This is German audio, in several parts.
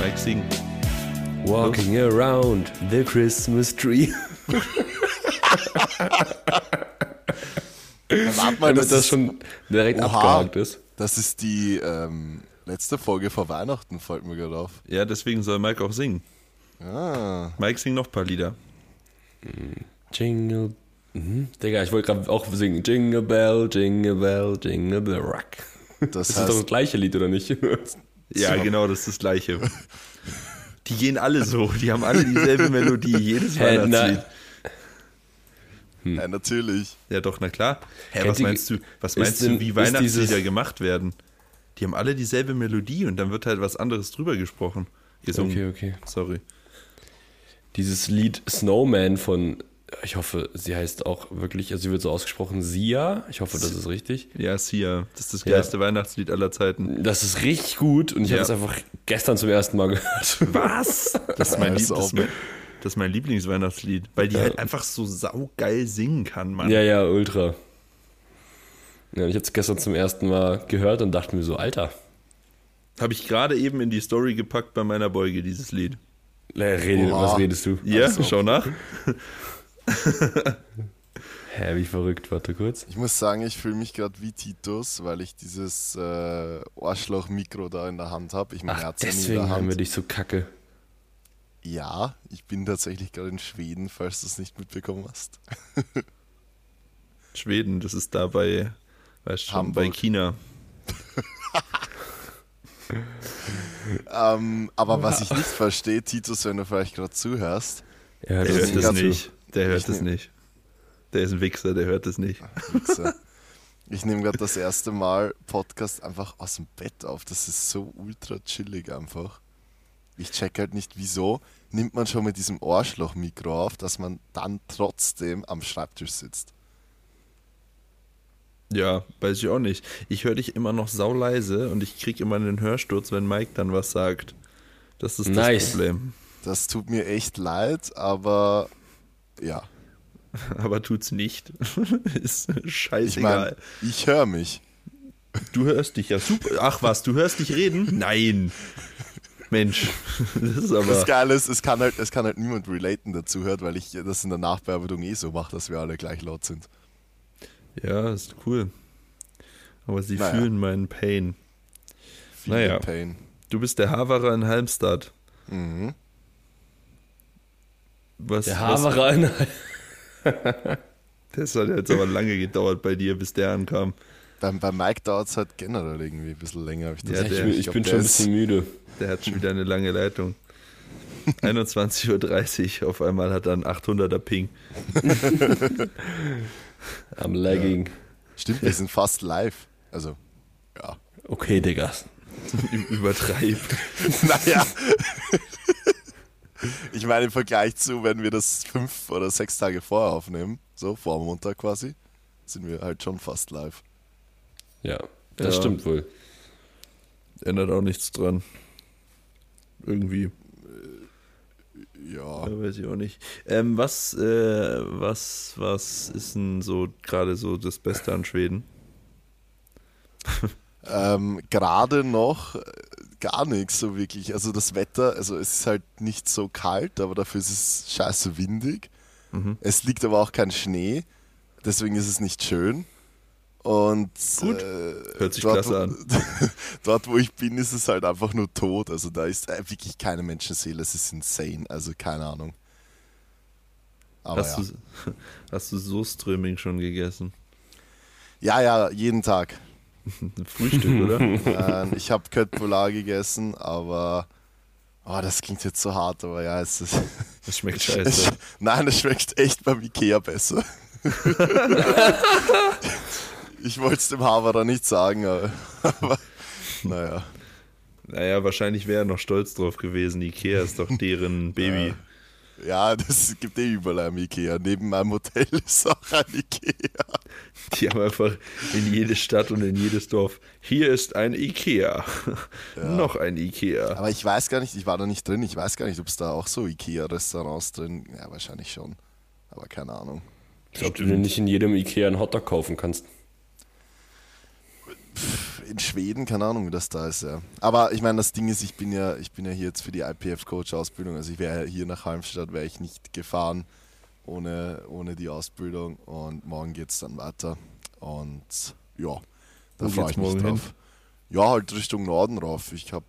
Mike, sing. Walking around the Christmas tree. Warte mal, Damit das, schon direkt Oha. abgehakt ist. das ist die ähm, letzte Folge vor Weihnachten, fällt mir gerade auf. Ja, deswegen soll Mike auch singen. Ah, Mike singt noch ein paar Lieder. Jingle. Mhm. Digga, ich wollte gerade auch singen. Jingle Bell, Jingle Bell, Jingle Bell Rock. das Das ist doch heißt, das gleiche Lied, oder nicht? Ja, So. genau, das ist das Gleiche. Die gehen alle so, die haben alle dieselbe Melodie, jedes Weihnachtslied. ja, natürlich. Ja, doch, na klar. Hä, Kennt was meinst du, was meinst denn- du, wie Weihnachtslieder gemacht werden? Die haben alle dieselbe Melodie und dann wird halt was anderes drüber gesprochen. Gesungen. Okay, okay. Sorry. Dieses Lied Snowman von, ich hoffe, sie heißt auch wirklich, also sie wird so ausgesprochen, Sia. Ich hoffe, das ist richtig. Ja, Sia, das ist das Ja. geilste Weihnachtslied aller Zeiten. Das ist richtig gut und ich Ja. habe es einfach gestern zum ersten Mal gehört. Was? Das ist mein, Ja, Lieb das auch- ist mein, das ist mein Lieblingsweihnachtslied, weil die halt einfach so saugeil singen kann, Mann. Ja, ja, ultra. Ja, ich habe es gestern zum ersten Mal gehört und dachte mir so, Alter, Habe ich gerade eben in die Story gepackt bei meiner Beuge, dieses Lied. äh, rede, Oha. was redest du? Ja, so. schau nach. Hä, wie verrückt, warte kurz. Ich muss sagen, ich fühle mich gerade wie Titus, weil ich dieses äh, Arschloch-Mikro da in der Hand habe. Ich meine, er Ach, in deswegen der haben wir Hand. dich so kacke. Ja, ich bin tatsächlich gerade in Schweden, falls du es nicht mitbekommen hast. Schweden, das ist da bei, weißt schon, Hamburg. bei China. Ähm, aber was ich nicht verstehe, Titus, wenn du vielleicht gerade zuhörst, Ja, das hört ist das ganz nicht. Der hört Ich nehm- nicht. Der ist ein Wichser, der hört das nicht. Wichser. Ich nehme gerade das erste Mal Podcast einfach aus dem Bett auf. Das ist so ultra chillig einfach. Ich check halt nicht, wieso nimmt man schon mit diesem Arschloch-Mikro auf, dass man dann trotzdem am Schreibtisch sitzt. Ja, weiß ich auch nicht. Ich höre dich immer noch sauleise und ich krieg immer einen Hörsturz, wenn Mike dann was sagt. Das ist Nice. das Problem. Das tut mir echt leid, aber ja. Aber tut's nicht. ist Ich meine, scheißegal. ich höre mich. du hörst dich ja super. Ach was, du hörst dich reden? Nein. Mensch, das ist Das aber. Geile ist, es kann halt, es kann halt niemand relaten dazu hört, weil ich das in der Nachbearbeitung eh so mache, dass wir alle gleich laut sind. Ja, ist cool. Aber sie Naja. fühlen meinen Pain. Viel Naja. Pain. Du bist der Haverer in Halmstad. Mhm. Was, der was, Haverer in Das hat jetzt aber lange gedauert bei dir, bis der ankam. Beim, bei Mike dauert es halt generell irgendwie ein bisschen länger. Ich, das Ja, ich, der- bin- ich ich glaub, bin schon ein bisschen müde. Der hat schon wieder eine lange Leitung. 21.30 Uhr, auf einmal hat er einen 800er Ping. Am Lagging. Stimmt, wir sind fast live. Also, ja. Okay, Digga. Ü- Übertreibt. naja. Ich meine, im Vergleich zu, wenn wir das fünf oder sechs Tage vorher aufnehmen, so vor Montag quasi, sind wir halt schon fast live. Ja, das Ja. stimmt wohl. Ändert auch nichts dran. Irgendwie. Ja. Ja, weiß ich auch nicht. Ähm, was, äh, was, was ist denn so gerade so das Beste an Schweden? Ähm, Gerade noch äh, gar nichts so wirklich. Also das Wetter, also es ist halt nicht so kalt, aber dafür ist es scheiße windig. Mhm. Es liegt aber auch kein Schnee, deswegen ist es nicht schön. Und Gut. äh, Hört sich dort, klasse wo- an. dort, wo ich bin, ist es halt einfach nur tot. Also da ist äh, wirklich keine Menschenseele. Es ist insane. Also keine Ahnung. Aber Hast, ja. du, hast du so Ströming schon gegessen? ja, ja, jeden Tag. Frühstück, oder? ähm, ich habe Köttbullar gegessen, aber oh, das klingt jetzt so hart, aber ja, es ist. Das schmeckt scheiße. nein, es schmeckt echt beim Ikea besser. ich wollte es dem Haverer nicht sagen, aber, aber naja. Naja, wahrscheinlich wäre er noch stolz drauf gewesen. Ikea ist doch deren Baby. Ja, das gibt eh überall ein Ikea. Neben meinem Hotel ist auch ein Ikea. Die haben einfach in jede Stadt und in jedes Dorf. Hier ist ein Ikea. Noch ein Ikea. Aber ich weiß gar nicht, ich war da nicht drin, ich weiß gar nicht, ob es da auch so Ikea-Restaurants drin Ja, wahrscheinlich schon. Aber keine Ahnung. Als ob du nicht in jedem Ikea einen Hotdog kaufen kannst. In Schweden, keine Ahnung, wie das da ist, ja. Aber ich meine, das Ding ist, ich bin ja, ich bin ja hier jetzt für die IPF-Coach-Ausbildung. Also ich wäre hier nach Halmstadt, wäre ich nicht gefahren ohne, ohne die Ausbildung. Und morgen geht es dann weiter. Und ja, da freue ich mich drauf. Ja, halt Richtung Norden rauf. Ich habe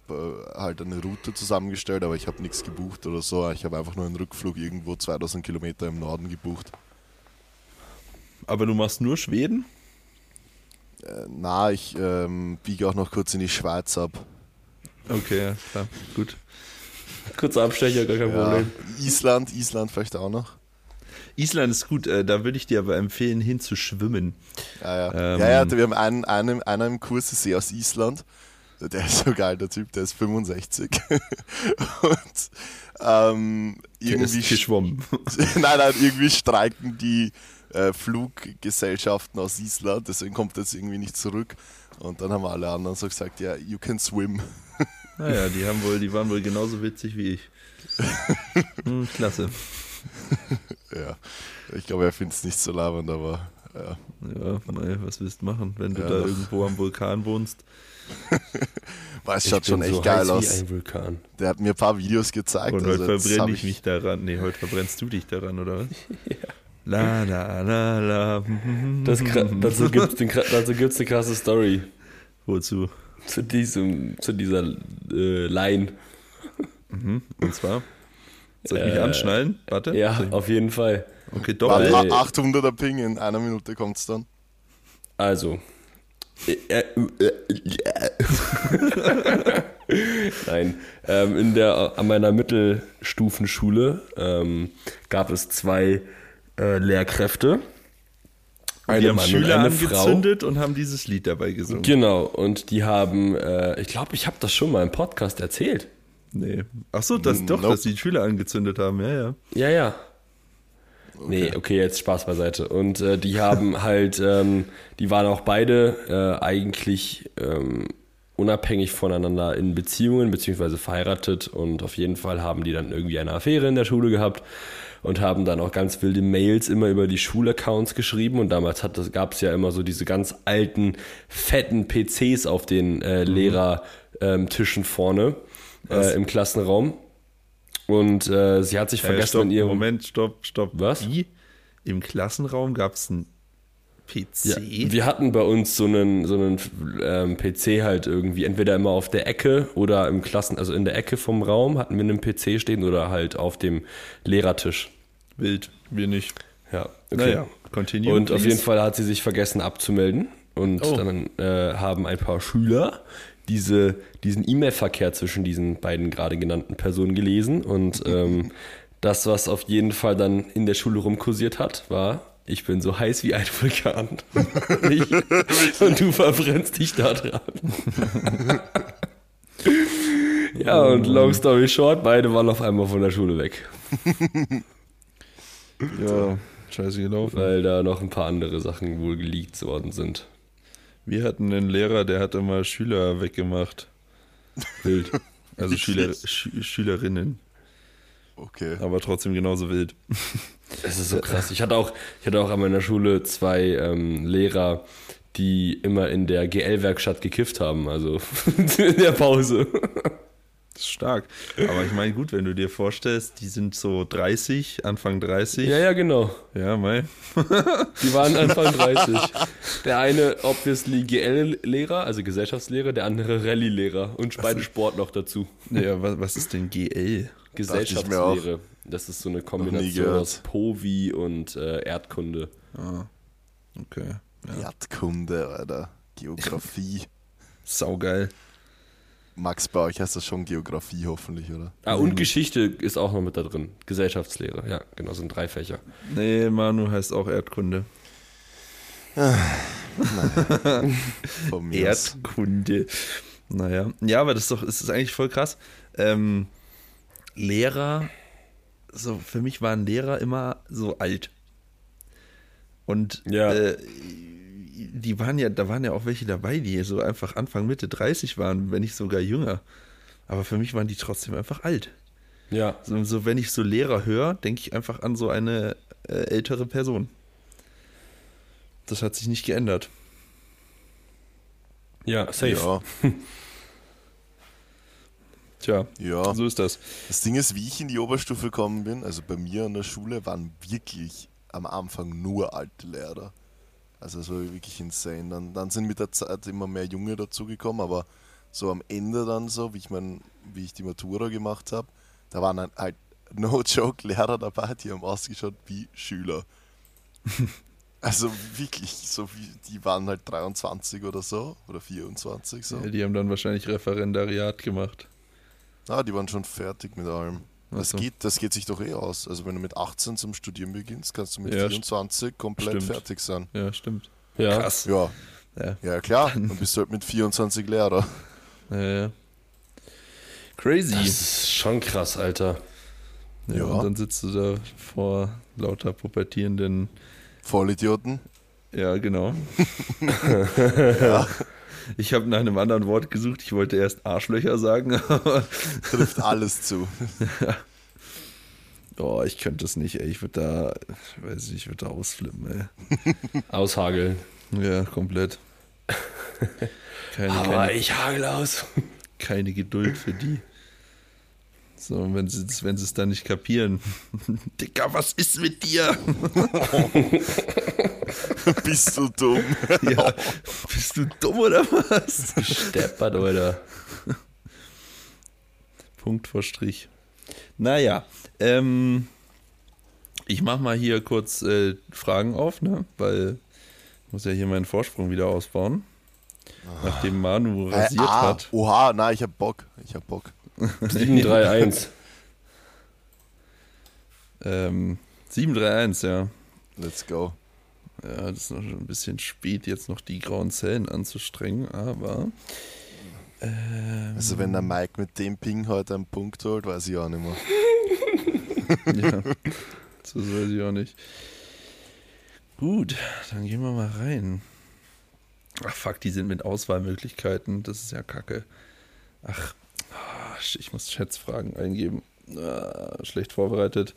äh, halt eine Route zusammengestellt, aber ich habe nichts gebucht oder so. Ich habe einfach nur einen Rückflug irgendwo 2000 Kilometer im Norden gebucht. Aber du machst nur Schweden? Äh, na, ich ähm, biege auch noch kurz in die Schweiz ab. Okay, ja, klar, gut. Kurzer Abstecher, gar kein Ja, Problem. Island, Island vielleicht auch noch. Island ist gut, äh, da würde ich dir aber empfehlen, hinzuschwimmen. Ja, ja. Ähm, ja, ja, wir haben einen, einen, einer im Kurs, ist eh aus Island. Der ist so geil, der Typ, der ist 65. Und ähm, irgendwie, geschwommen. nein, nein, irgendwie streiken die äh, Fluggesellschaften aus Island, deswegen kommt jetzt irgendwie nicht zurück. Und dann haben alle anderen so gesagt, ja, you can swim. Naja, die haben wohl, die waren wohl genauso witzig wie ich. Hm, klasse. Ja, ich glaube, er findet es nicht so labernd, aber ja. Ja, naja, was willst du machen, wenn du Ja, da irgendwo am Vulkan wohnst? Weil es Ich schaut schon bin echt so geil heiß aus. Wie ein Vulkan. Der hat mir ein paar Videos gezeigt. Und also heute das verbrenne hab ich mich daran. Nee, heute verbrennst du dich daran, oder was? La la la la. Das, dazu gibt es eine krasse Story. Wozu? Zu, diesem, zu dieser äh, Line. Mhm. Und zwar? Soll ich mich Äh, anschnallen? Warte. Ja, ich- auf jeden Fall. Okay, doppelt. Weil- 800er Ping, in einer Minute kommt es dann. Also. Nein. Ähm, in der, an meiner Mittelstufenschule ähm, gab es zwei äh, Lehrkräfte. die haben Mann und Schüler eine Frau. angezündet und haben dieses Lied dabei gesungen. Genau, und die haben, äh, ich glaube, ich habe das schon mal im Podcast erzählt. Nee. Ach so, das doch, Nope. dass die Schüler angezündet haben, ja, ja. Ja, ja. Nee, okay, jetzt Spaß beiseite. Und äh, die haben halt, ähm, die waren auch beide äh, eigentlich ähm, unabhängig voneinander in Beziehungen beziehungsweise verheiratet und auf jeden Fall haben die dann irgendwie eine Affäre in der Schule gehabt und haben dann auch ganz wilde Mails immer über die Schulaccounts geschrieben und damals gab es ja immer so diese ganz alten, fetten PCs auf den äh, Lehrertischen vorne Was? äh, im Klassenraum. Und äh, sie hat sich Äh, vergessen stopp, in ihrem Moment, stopp, stopp. Was? Wie? Im Klassenraum gab es einen PC? Ja, wir hatten bei uns so einen, so einen ähm, PC halt irgendwie, entweder immer auf der Ecke oder im Klassen, also in der Ecke vom Raum hatten wir einen PC stehen oder halt auf dem Lehrertisch. Wild, wir nicht. Ja, Naja, continue. Und auf please. jeden Fall hat sie sich vergessen abzumelden. Und Oh. dann äh, haben ein paar Schüler diese, diesen E-Mail-Verkehr zwischen diesen beiden gerade genannten Personen gelesen. Und ähm, das, was auf jeden Fall dann in der Schule rumkursiert hat, war, ich bin so heiß wie ein Vulkan. und, ich, und du verbrennst dich da dran. ja, und long story short, beide waren auf einmal von der Schule weg. Ja, scheiße gelaufen. Weil da noch ein paar andere Sachen wohl geleakt worden sind. Wir hatten einen Lehrer, der hat immer Schüler weggemacht. Wild. Also Schüler, Schü Schülerinnen. Okay. Aber trotzdem genauso wild. Es ist so krass. Ich hatte auch, ich hatte auch an meiner Schule zwei ähm, Lehrer, die immer in der GL-Werkstatt gekifft haben, also in der Pause. Das ist stark. Aber ich meine, gut, wenn du dir vorstellst, die sind so 30, Anfang 30. Ja, ja, genau. Ja, mei. Die waren Anfang 30. Der eine obviously GL-Lehrer, also Gesellschaftslehrer, der andere Rallye-Lehrer und beide Sport noch dazu. Ja, was, was ist denn GL? Gesellschaftslehre. Das ist so eine Kombination aus Povi und äh, Erdkunde. Ah, okay. Ja. Erdkunde, Alter. Geografie. Saugeil. Max, bei euch heißt das schon Geografie hoffentlich, oder? Ah, und Geschichte ist auch noch mit da drin. Gesellschaftslehre, ja, genau, sind drei Fächer. Nee, Manu heißt auch Erdkunde. Von mir aus. Erdkunde. Naja. Ja, aber das ist doch, es ist eigentlich voll krass. Ähm, Lehrer, so für mich waren Lehrer immer so alt. Und Ja. äh, die waren ja, da waren ja auch welche dabei, die so einfach Anfang, Mitte 30 waren, wenn nicht sogar jünger. Aber für mich waren die trotzdem einfach alt. Ja, So, so wenn ich so Lehrer höre, denke ich einfach an so eine äh, ältere Person. Das hat sich nicht geändert. Ja, safe. Ja, Tja, ja. so ist das. Das Ding ist, wie ich in die Oberstufe gekommen bin, also bei mir an der Schule waren wirklich am Anfang nur alte Lehrer. Also es war wirklich insane. Dann, dann sind mit der Zeit immer mehr Junge dazugekommen, aber so am Ende dann so, wie ich mein, wie ich die Matura gemacht habe, da waren dann halt no joke Lehrer dabei, die haben ausgeschaut wie Schüler. also wirklich, so wie die waren halt 23 oder so oder 24 so. Ja, die haben dann wahrscheinlich Referendariat gemacht. Ah, die waren schon fertig mit allem. Das, Ach so. geht, das geht sich doch eh aus. Also wenn du mit 18 zum Studieren beginnst, kannst du mit Ja, 24 komplett stimmt. fertig sein. Ja, stimmt. Ja. Krass. Ja, Ja. ja klar. Dann bist du halt mit 24 Lehrer. Ja, ja. Crazy. Das ist schon krass, Alter. ja, ja. Und dann sitzt du da vor lauter pubertierenden. Vollidioten. Ja, genau. Ich habe nach einem anderen Wort gesucht. Ich wollte erst Arschlöcher sagen, aber Trifft alles zu. oh, ich könnte es nicht, ey. Ich würde da, ich weiß nicht, ich würde da ausflippen, ey. Aushageln. Ja, komplett. Keine, Aber keine, ich hagel aus. keine Geduld für die. So, und wenn sie es wenn sie es dann nicht kapieren. Dicker, was ist mit dir? Bist du dumm? Ja, bist du dumm oder was? Steppert, Alter. Punkt vor Strich. Naja, ähm, ich mach mal hier kurz äh, Fragen auf, ne? Weil ich muss ja hier meinen Vorsprung wieder ausbauen. Nachdem Manu Äh, rasiert ah, hat. Oha, na, ich hab Bock. Ich hab Bock. 731. Ähm, 731, ja. Let's go. Ja, das ist noch schon ein bisschen spät, jetzt noch die grauen Zellen anzustrengen, aber. Ähm, Also wenn der Mike mit dem Ping heute einen Punkt holt, weiß ich auch nicht mehr. ja, das weiß ich auch nicht. Gut, dann gehen wir mal rein. Ach fuck, die sind mit Auswahlmöglichkeiten, das ist ja kacke. Ach, ich muss Schätzfragen eingeben. Ah, schlecht vorbereitet.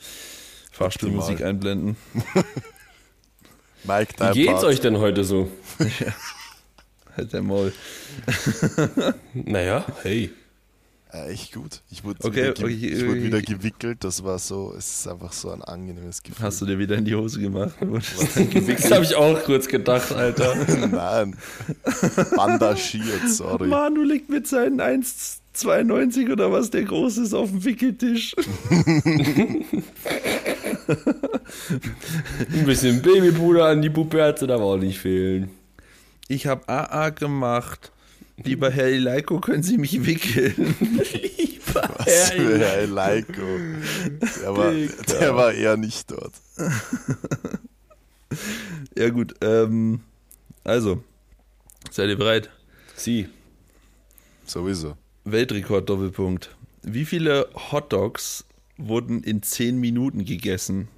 Fahrstuhlmusik einblenden. Mike, Wie dein geht's Part. euch denn heute so? Halt der Maul. Naja, hey. Ja, echt gut. Ich wurde, Okay, wieder, okay, ich wurde okay. wieder gewickelt. Das war so, es ist einfach so ein angenehmes Gefühl. Hast du dir wieder in die Hose gemacht? Das habe ich auch kurz gedacht, Alter. Nein. Bandagiert, sorry. Manu liegt mit seinen 1,92 oder was der groß ist auf dem Wickeltisch. Ein bisschen Babypuder an die Puppe da auch nicht fehlen. Ich habe AA gemacht. Lieber Herr Eleiko, können Sie mich wickeln? Lieber Was für Herr Leiko. Der war, der war eher nicht dort. Ja gut, ähm, also, seid ihr bereit? Sie. Sowieso. Weltrekord Doppelpunkt. Wie viele Hotdogs wurden in 10 Minuten gegessen?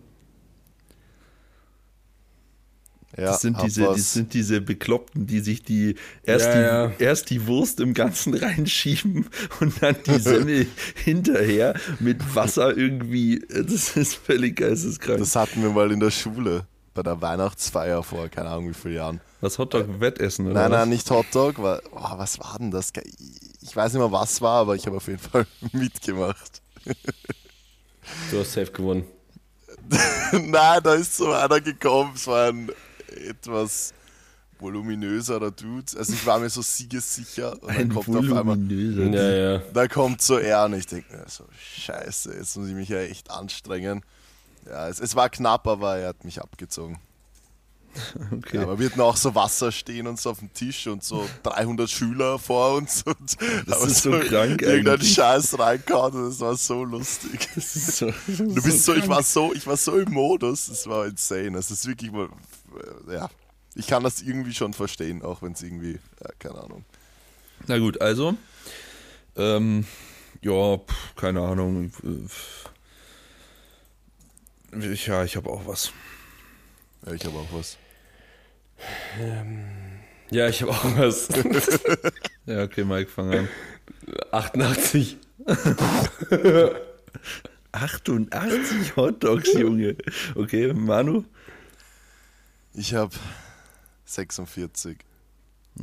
Ja, Das sind diese, was. das sind diese Bekloppten, die sich die erst, Ja, die ja. erst die Wurst im Ganzen reinschieben und dann die Semmel hinterher mit Wasser irgendwie. Das ist völlig geisteskrank. Das hatten wir mal in der Schule. Bei der Weihnachtsfeier vor, keine Ahnung wie viele Jahren. Was Hotdog-Wettessen, oder? Nein, was? nein, nicht Hotdog. War, oh, was war denn das? Ich weiß nicht mehr, was war, aber ich habe auf jeden Fall mitgemacht. Du hast safe gewonnen. Nein, da ist so einer gekommen. Es war ein etwas voluminöserer Dude. Also ich war mir so siegessicher. Und dann Ein kommt auf einmal, voluminöser. Ja, ja. da kommt so er und ich denke mir so, scheiße, jetzt muss ich mich ja echt anstrengen. Ja, es, es war knapp, aber er hat mich abgezogen. Okay. Ja, aber wir hatten auch so Wasser stehen und so auf dem Tisch und so 300 Schüler vor uns. Und Das ist so krank Irgendein eigentlich. Scheiß reinkauen und das war so lustig. Das ist so, Du bist so, ich war so, ich war so im Modus, das war insane. Das ist wirklich mal, ja. Ich kann das irgendwie schon verstehen, auch wenn es irgendwie, ja, keine Ahnung. Na gut, also. Ähm, ja, pf, keine Ahnung. äh, Ich, ja, ich habe auch was. Ja, ich habe auch was. Ja, ich habe auch was. Ja, okay, Mike, fang an. 88. 88 Hotdogs, Junge. Okay, Manu? Ich habe 46.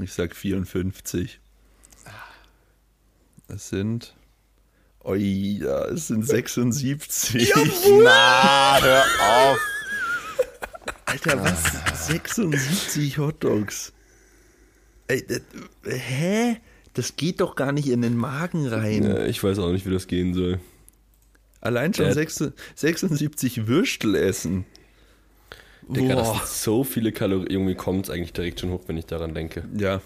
Ich sag 54. Es sind. Oh ja, es sind 76. Na, hör auf. Alter, was? 76 Hotdogs. Ey, das, hä? Das geht doch gar nicht in den Magen rein. Ja, ich weiß auch nicht, wie das gehen soll. Allein schon Der- 6 76 Würstel essen. Digga, das sind so viele Kalorien. Irgendwie kommt es eigentlich direkt schon hoch, wenn ich daran denke. Ja.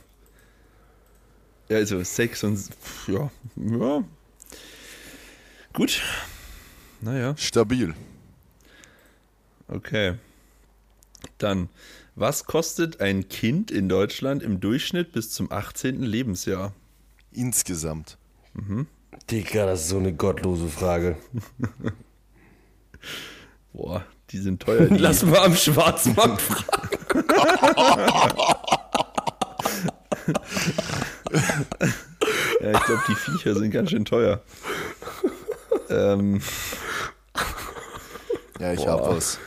Ja, also 6 und. Ja. Ja. Gut. Naja, Stabil. okay. Dann, was kostet ein Kind in Deutschland im Durchschnitt bis zum 18. Lebensjahr? Insgesamt. Digga, das ist so eine gottlose Frage. Boah, die sind teuer. Die, Lass mal am Schwarzmarkt fragen. ja, ich glaube, die Viecher sind ganz schön teuer. ähm, Ja, ich Boah. hab was.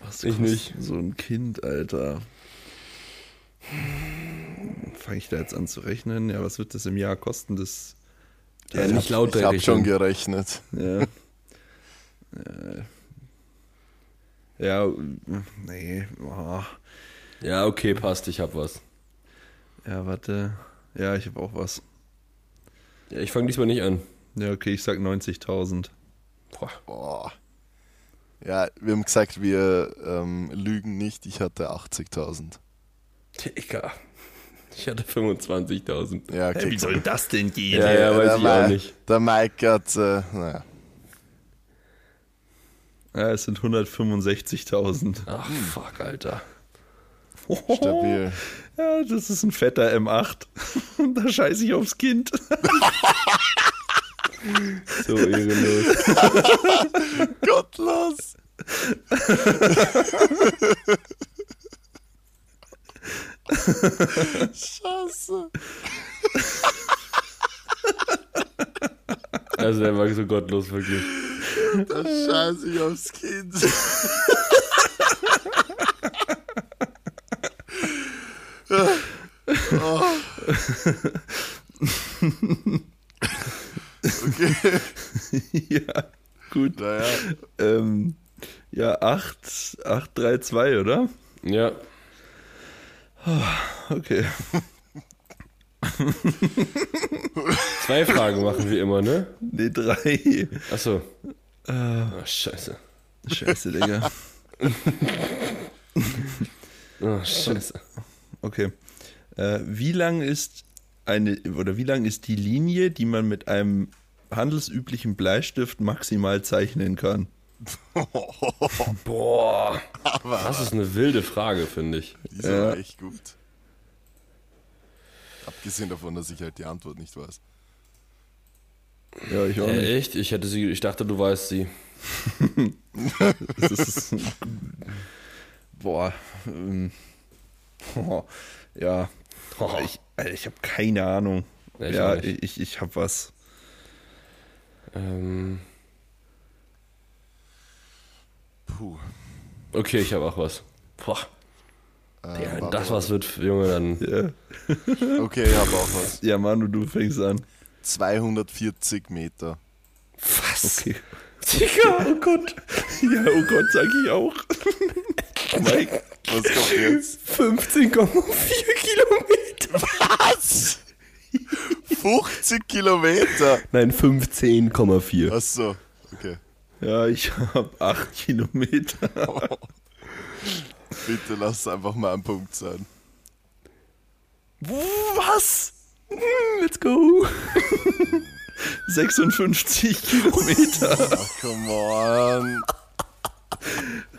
was Ich nicht. So ein Kind, Alter. Fange ich da jetzt an zu rechnen? Ja, was wird das im Jahr kosten? Das. Ja, nicht laut Ich hab schon gerechnet. Ja. Äh, ja, nee. Oh. Ja, okay, passt, ich hab was. Ja, warte. Ja, ich habe auch was. Ja, ich fange diesmal nicht an. Ja, okay, ich sag 90.000. Boah. Boah. Ja, wir haben gesagt, wir ähm, lügen nicht. Ich hatte 80.000. Digga. Ich hatte 25.000. Ja, okay. Hä, wie soll das denn gehen? Ja, ja, weiß der ich Mi- auch nicht. Der Mike hat, äh, naja. Ja, es sind 165.000. Ach, fuck, Alter. Stabil. Ja, das ist ein fetter M8. da scheiße ich aufs Kind. So ehrenlos. Gottlos. Scheiße. Also der war so gottlos, wirklich. Da scheiße ich aufs Kind. oh. Okay, ja, gut. naja. Ähm, ja, 8, 8, 3, 2, oder? Ja. Okay. Zwei Fragen machen wir immer, ne? Nee, 3. Achso. Ah, scheiße. Scheiße, Digga. Ah, scheiße. Okay. Äh, wie lang ist eine oder wie lang ist die Linie, die man mit einem handelsüblichen Bleistift maximal zeichnen kann? Boah. Das ist eine wilde Frage, finde ich. Die ist aber echt gut. Abgesehen davon, dass ich halt die Antwort nicht weiß. Ja, ich auch nicht. Äh, echt? Ich hätte sie, ich dachte, du weißt sie. Ist, boah. Ähm, oh, ja. Oh. Ich, ich habe keine Ahnung. Ja, ich ja, nicht. ich, ich habe was. Ähm, Puh. okay, ich habe auch was. Boah. Äh, Ja, das was wird, Junge, dann. Ja, Okay, ich habe auch was. ja Manu, du fängst an. 240 Meter. Was? Okay. Digga, oh Gott. Ja, oh Gott, sag ich auch. Mike. Was kommt jetzt? 15,4 Kilometer. Was? 50 Kilometer. Nein, 15,4. Achso, okay. Ja, ich habe 8 Kilometer. Bitte lass es einfach mal ein Punkt sein. Was? Let's go. 56 Kilometer. Ach, come on.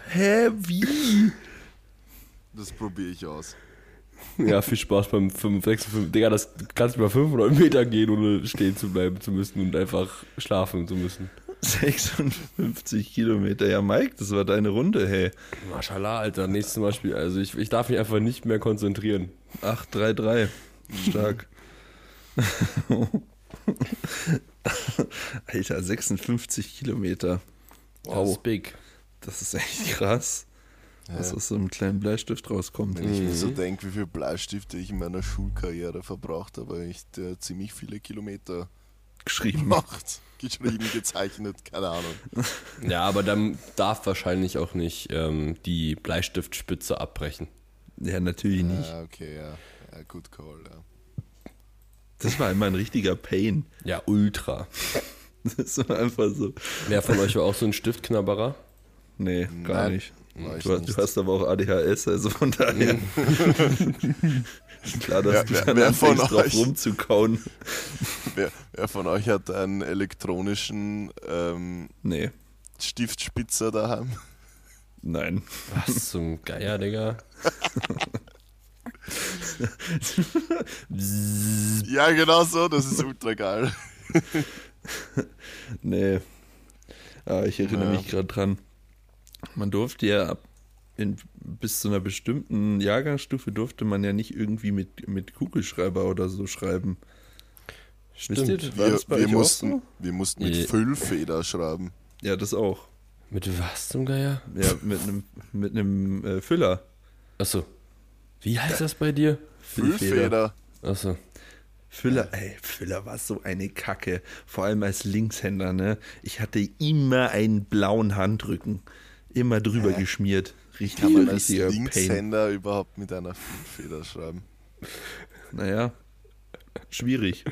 Hä, wie? Das probiere ich aus. Ja, viel Spaß beim 5, 6, 5. Digga, das du kannst über 500 Meter gehen, ohne stehen zu bleiben zu müssen und einfach schlafen zu müssen. 56 Kilometer. Ja, Mike, das war deine Runde, hey. Mashallah, Alter. Nächstes Mal spiel. Also ich, ich darf mich einfach nicht mehr konzentrieren. 8, 3, 3. Stark. Alter, 56 Kilometer. Das Wow, ist big. das ist echt krass. was aus so einem kleinen Bleistift rauskommt. Wenn ich mir so denke, wie viele Bleistifte ich in meiner Schulkarriere verbraucht habe, habe ich äh, ziemlich viele Kilometer Geschrieben. gemacht. Geschrieben, gezeichnet, keine Ahnung. Ja, aber dann darf wahrscheinlich auch nicht ähm, die Bleistiftspitze abbrechen. Ja, natürlich nicht. Ja, okay, ja. Ja, good call, ja. Das war immer ein richtiger Pain. Ja, ultra. Das war einfach so. Wer von euch war auch so ein Stiftknabberer? Nee, gar Nein, nicht. Du, du hast aber auch ADHS, also von daher. ist klar, dass Wer- du wer- dann wer von anfängst, drauf euch- rumzukauen. Wer, wer von euch hat einen elektronischen ähm, Nee, Stiftspitzer daheim? nein. Was zum Geier, Digga? Ja, genau so, das ist ultra geil. Nee. Ah, ich erinnere Ja. mich gerade dran. Man durfte ja ab in, bis zu einer bestimmten Jahrgangsstufe durfte man ja nicht irgendwie mit, mit Kugelschreiber oder so schreiben. Wisst ihr, Wir, wir, mussten, auch wir mussten mit Ja. Füllfeder schreiben. so? Ja, das auch. Mit was zum Geier? Ja, mit einem mit einem äh, Füller. Achso. Wie heißt das bei dir? Füllfeder. Achso. Füller, ey, Füller war so eine Kacke. Vor allem als Linkshänder, ne? Ich hatte immer einen blauen Handrücken. Immer drüber Hä? geschmiert. Richtig, Kann man als richtiger Pain. Linkshänder überhaupt mit einer Füllfeder schreiben? Naja, schwierig.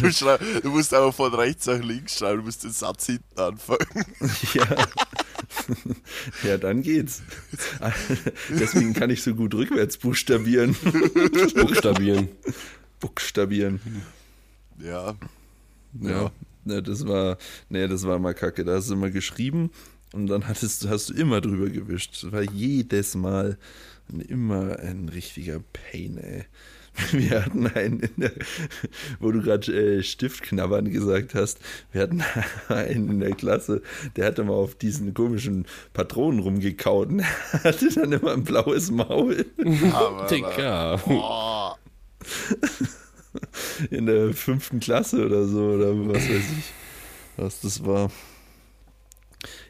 Du, du musst aber von rechts nach links schreiben, du musst den Satz hinten anfangen. Ja. ja, dann geht's. Deswegen kann ich so gut rückwärts buchstabieren. Buchstabieren. Buchstabieren. Ja, Ja. Ne, das war, nee, das war mal kacke. Da hast du immer geschrieben und dann hattest, hast du immer drüber gewischt. Das war jedes Mal immer ein richtiger Pain, ey. Wir hatten einen, in der, wo du gerade äh, Stiftknabbern gesagt hast, wir hatten einen in der Klasse, der hatte mal auf diesen komischen Patronen rumgekaut und hatte dann immer ein blaues Maul aber. Digga. In der fünften Klasse oder so oder was weiß ich, was das war.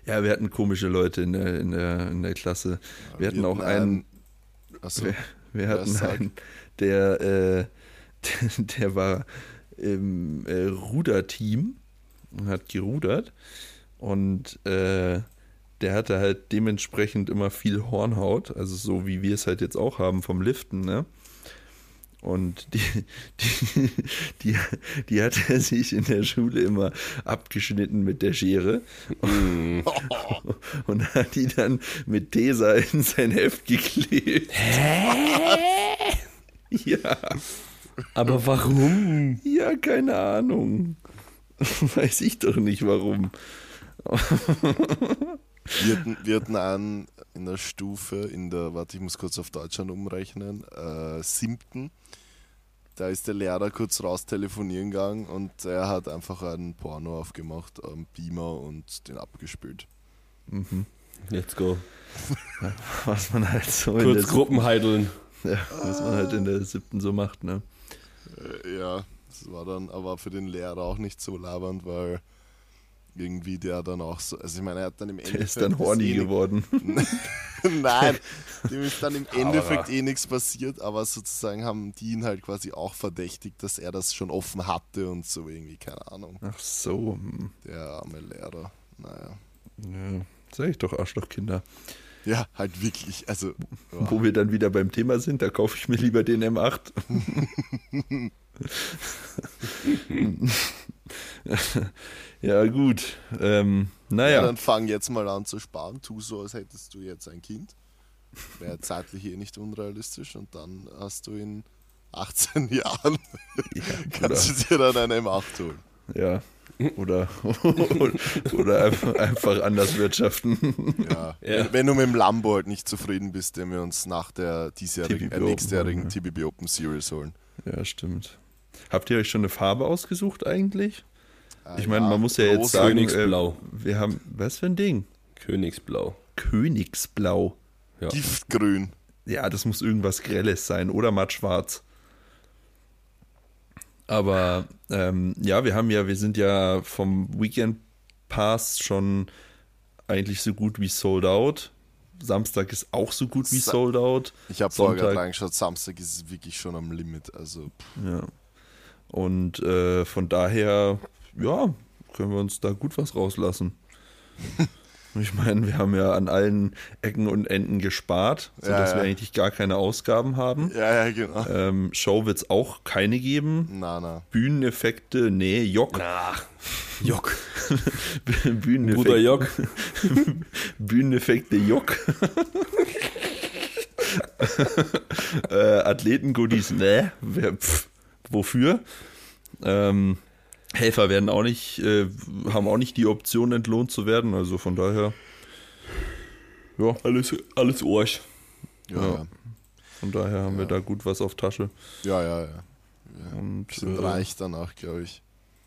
Ja, wir hatten komische Leute in der, in der, in der Klasse. Wir hatten auch einen, Achso, wir, wir hatten einen, der, äh, der war im äh, Ruderteam und hat gerudert und äh, der hatte halt dementsprechend immer viel Hornhaut, also so wie wir es halt jetzt auch haben vom Liften, ne? Und die, die, die, die hat er sich in der Schule immer abgeschnitten mit der Schere und hat die dann mit Tesa in sein Heft geklebt. Ja, Aber warum? ja, keine Ahnung. Weiß ich doch nicht warum. Wir hatten, wir hatten einen in der Stufe, in der, warte, ich muss kurz auf Deutschland umrechnen, äh, siebten. Da ist der Lehrer kurz raus telefonieren gegangen und er hat einfach einen Porno aufgemacht am Beamer und den abgespielt. Let's go. Was man halt so Kurz der Gruppenheideln. Ja, was man halt in der siebten so macht, ne? Äh, ja, das war dann aber für den Lehrer auch nicht so labernd, weil irgendwie der dann auch so, also ich meine, er hat dann im Der Endeffekt. ist dann horny eh geworden. Nein, dem ist dann im Endeffekt eh nichts passiert, aber sozusagen haben die ihn halt quasi auch verdächtigt, dass er das schon offen hatte und so irgendwie, keine Ahnung. Ach so. hm. Der arme Lehrer. Naja. Ja, sag ich doch, Arschlochkinder. Ja, halt wirklich, also. Ja. Wo wir dann wieder beim Thema sind, da kaufe ich mir lieber den M8. ja, gut. Ähm, Ja, naja, dann fang jetzt mal an zu sparen. Tu so, als hättest du jetzt ein Kind. Wäre zeitlich eh nicht unrealistisch und dann hast du in 18 Jahren, ja, kannst du dir dann eine M8 holen. Oder, ja, oder, oder einfach, einfach anders wirtschaften. Ja. Ja. Wenn, wenn du mit dem Lambo halt nicht zufrieden bist, den wir uns nach der diesjährigen, äh, nächstjährigen holen, TBB Open Series holen. Ja, stimmt. Habt ihr euch schon eine Farbe ausgesucht eigentlich? Äh, Ich meine, man muss ja jetzt sagen, Königsblau. Äh, wir haben, was für ein Ding? Königsblau. Königsblau. Ja. Giftgrün. Ja, das muss irgendwas Grelles sein oder matt schwarz. Aber ähm, ja, wir haben ja, wir sind ja vom Weekend Pass schon eigentlich so gut wie sold out. Samstag ist auch so gut wie Sa- sold out. Ich habe vorher gerade reingeschaut, Samstag ist wirklich schon am Limit. Also, pff, Ja. Und äh, von daher, ja, können wir uns da gut was rauslassen. Ich meine, wir haben ja an allen Ecken und Enden gespart, sodass Ja, ja. wir eigentlich gar keine Ausgaben haben. ja, ja, genau. Ähm, Show wird es auch keine geben. Na, na. Bühneneffekte, nee, Jock. Na, Jock. Bühneneffekte, Bruder Jock. Bühneneffekte Jock. äh, Athletengoodies, ne? Wofür? Ähm, Helfer werden auch nicht, äh, haben auch nicht die Option, entlohnt zu werden. Also von daher, ja, Alles, alles Arsch. Ja, Ja. ja. von daher haben wir da gut was auf Tasche. Ja, ja, ja. Und Sind äh, reich danach, glaube ich.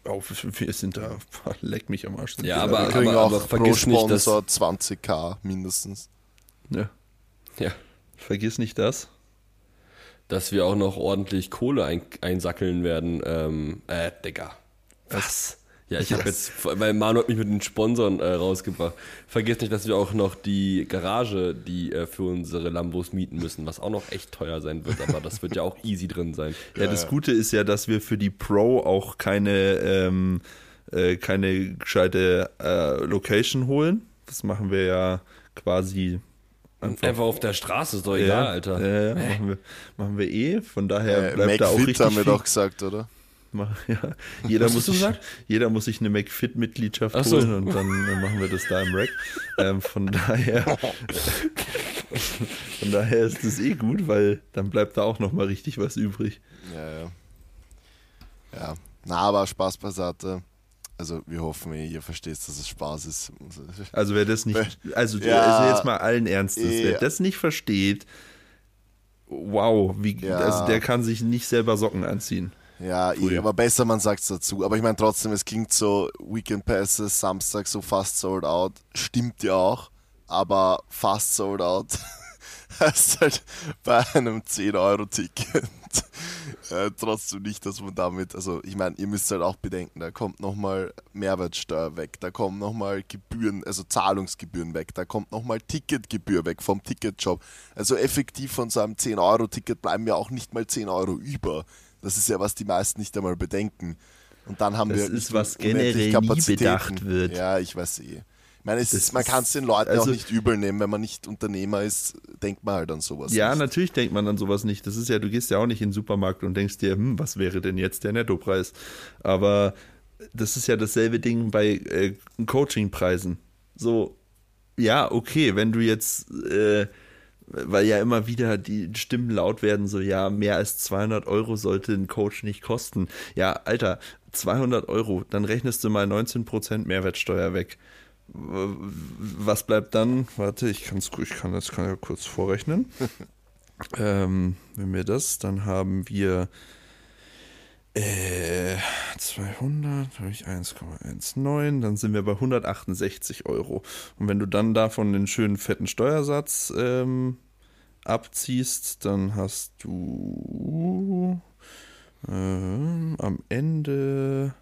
auch wir sind da, leck mich am Arsch. Ja, aber- Wir kriegen aber- auch aber pro vergiss nicht, dass- Sponsor 20k mindestens. Ja, Ja. vergiss nicht das. Dass wir auch noch ordentlich Kohle ein, einsackeln werden. Ähm, äh, Digga. Was? Ja, ich habe jetzt, weil Manu hat mich mit den Sponsoren äh, rausgebracht. Vergiss nicht, dass wir auch noch die Garage, die äh, für unsere Lambos mieten müssen, was auch noch echt teuer sein wird, aber das wird ja auch easy drin sein. Ja, das Gute ist ja, dass wir für die Pro auch keine, ähm, äh, keine gescheite äh, Location holen. Das machen wir ja quasi einfach. Einfach auf der Straße, ist doch egal, Alter. Ja, ja, machen, wir, machen wir eh. Von daher Äh, bleibt da auch McFit richtig haben wir viel. doch gesagt, oder? Ja, jeder, muss sich, jeder muss sich eine McFit-Mitgliedschaft so. holen und dann, machen wir das da im Rack. Ähm, von daher von daher ist das eh gut, weil dann bleibt da auch nochmal richtig was übrig. Ja, ja. Ja. Na, aber Spaß beiseite. Also, wir hoffen eh, ihr versteht, dass es Spaß ist. Also wer das nicht, also, Ja. also jetzt mal allen Ernstes, wer Ja. das nicht versteht, wow, wie, Ja. also der kann sich nicht selber Socken anziehen. Ja, eh, aber besser man sagt es dazu. Aber ich meine trotzdem, es klingt so, Weekend Passes, Samstag so fast sold out. Stimmt ja auch, aber fast sold out heißt halt bei einem 10-Euro-Ticket äh, trotzdem nicht, dass man damit, also ich meine, ihr müsst halt auch bedenken, da kommt nochmal Mehrwertsteuer weg, da kommen nochmal Gebühren, also Zahlungsgebühren weg, da kommt nochmal Ticketgebühr weg vom Ticketshop. Also effektiv von so einem 10-Euro-Ticket bleiben ja auch nicht mal 10 Euro über. Das ist ja, was die meisten nicht einmal bedenken. Und dann haben Das wir ist, nicht was generell nie bedacht wird. Ja, ich weiß eh. Ich meine, es Das ist, man ist- kann es den Leuten auch also- nicht übel nehmen. Wenn man nicht Unternehmer ist, denkt man halt an sowas. Ja, nicht. natürlich denkt man an sowas nicht. Das ist ja, du gehst ja auch nicht in den Supermarkt und denkst dir, hm, was wäre denn jetzt der Nettopreis? Aber das ist ja dasselbe Ding bei äh, Coachingpreisen. So, ja, okay, wenn du jetzt, äh, weil ja immer wieder die Stimmen laut werden, so, ja, mehr als 200 Euro sollte ein Coach nicht kosten. Ja, Alter, 200 Euro, dann rechnest du mal 19% Mehrwertsteuer weg. Was bleibt dann? Warte, ich, kann's, ich kann das kann ja kurz vorrechnen. ähm, wenn wir das, dann haben wir äh, 200 durch 1,19, dann sind wir bei 168 Euro. Und wenn du dann davon den schönen fetten Steuersatz ähm, abziehst, dann hast du ähm, am Ende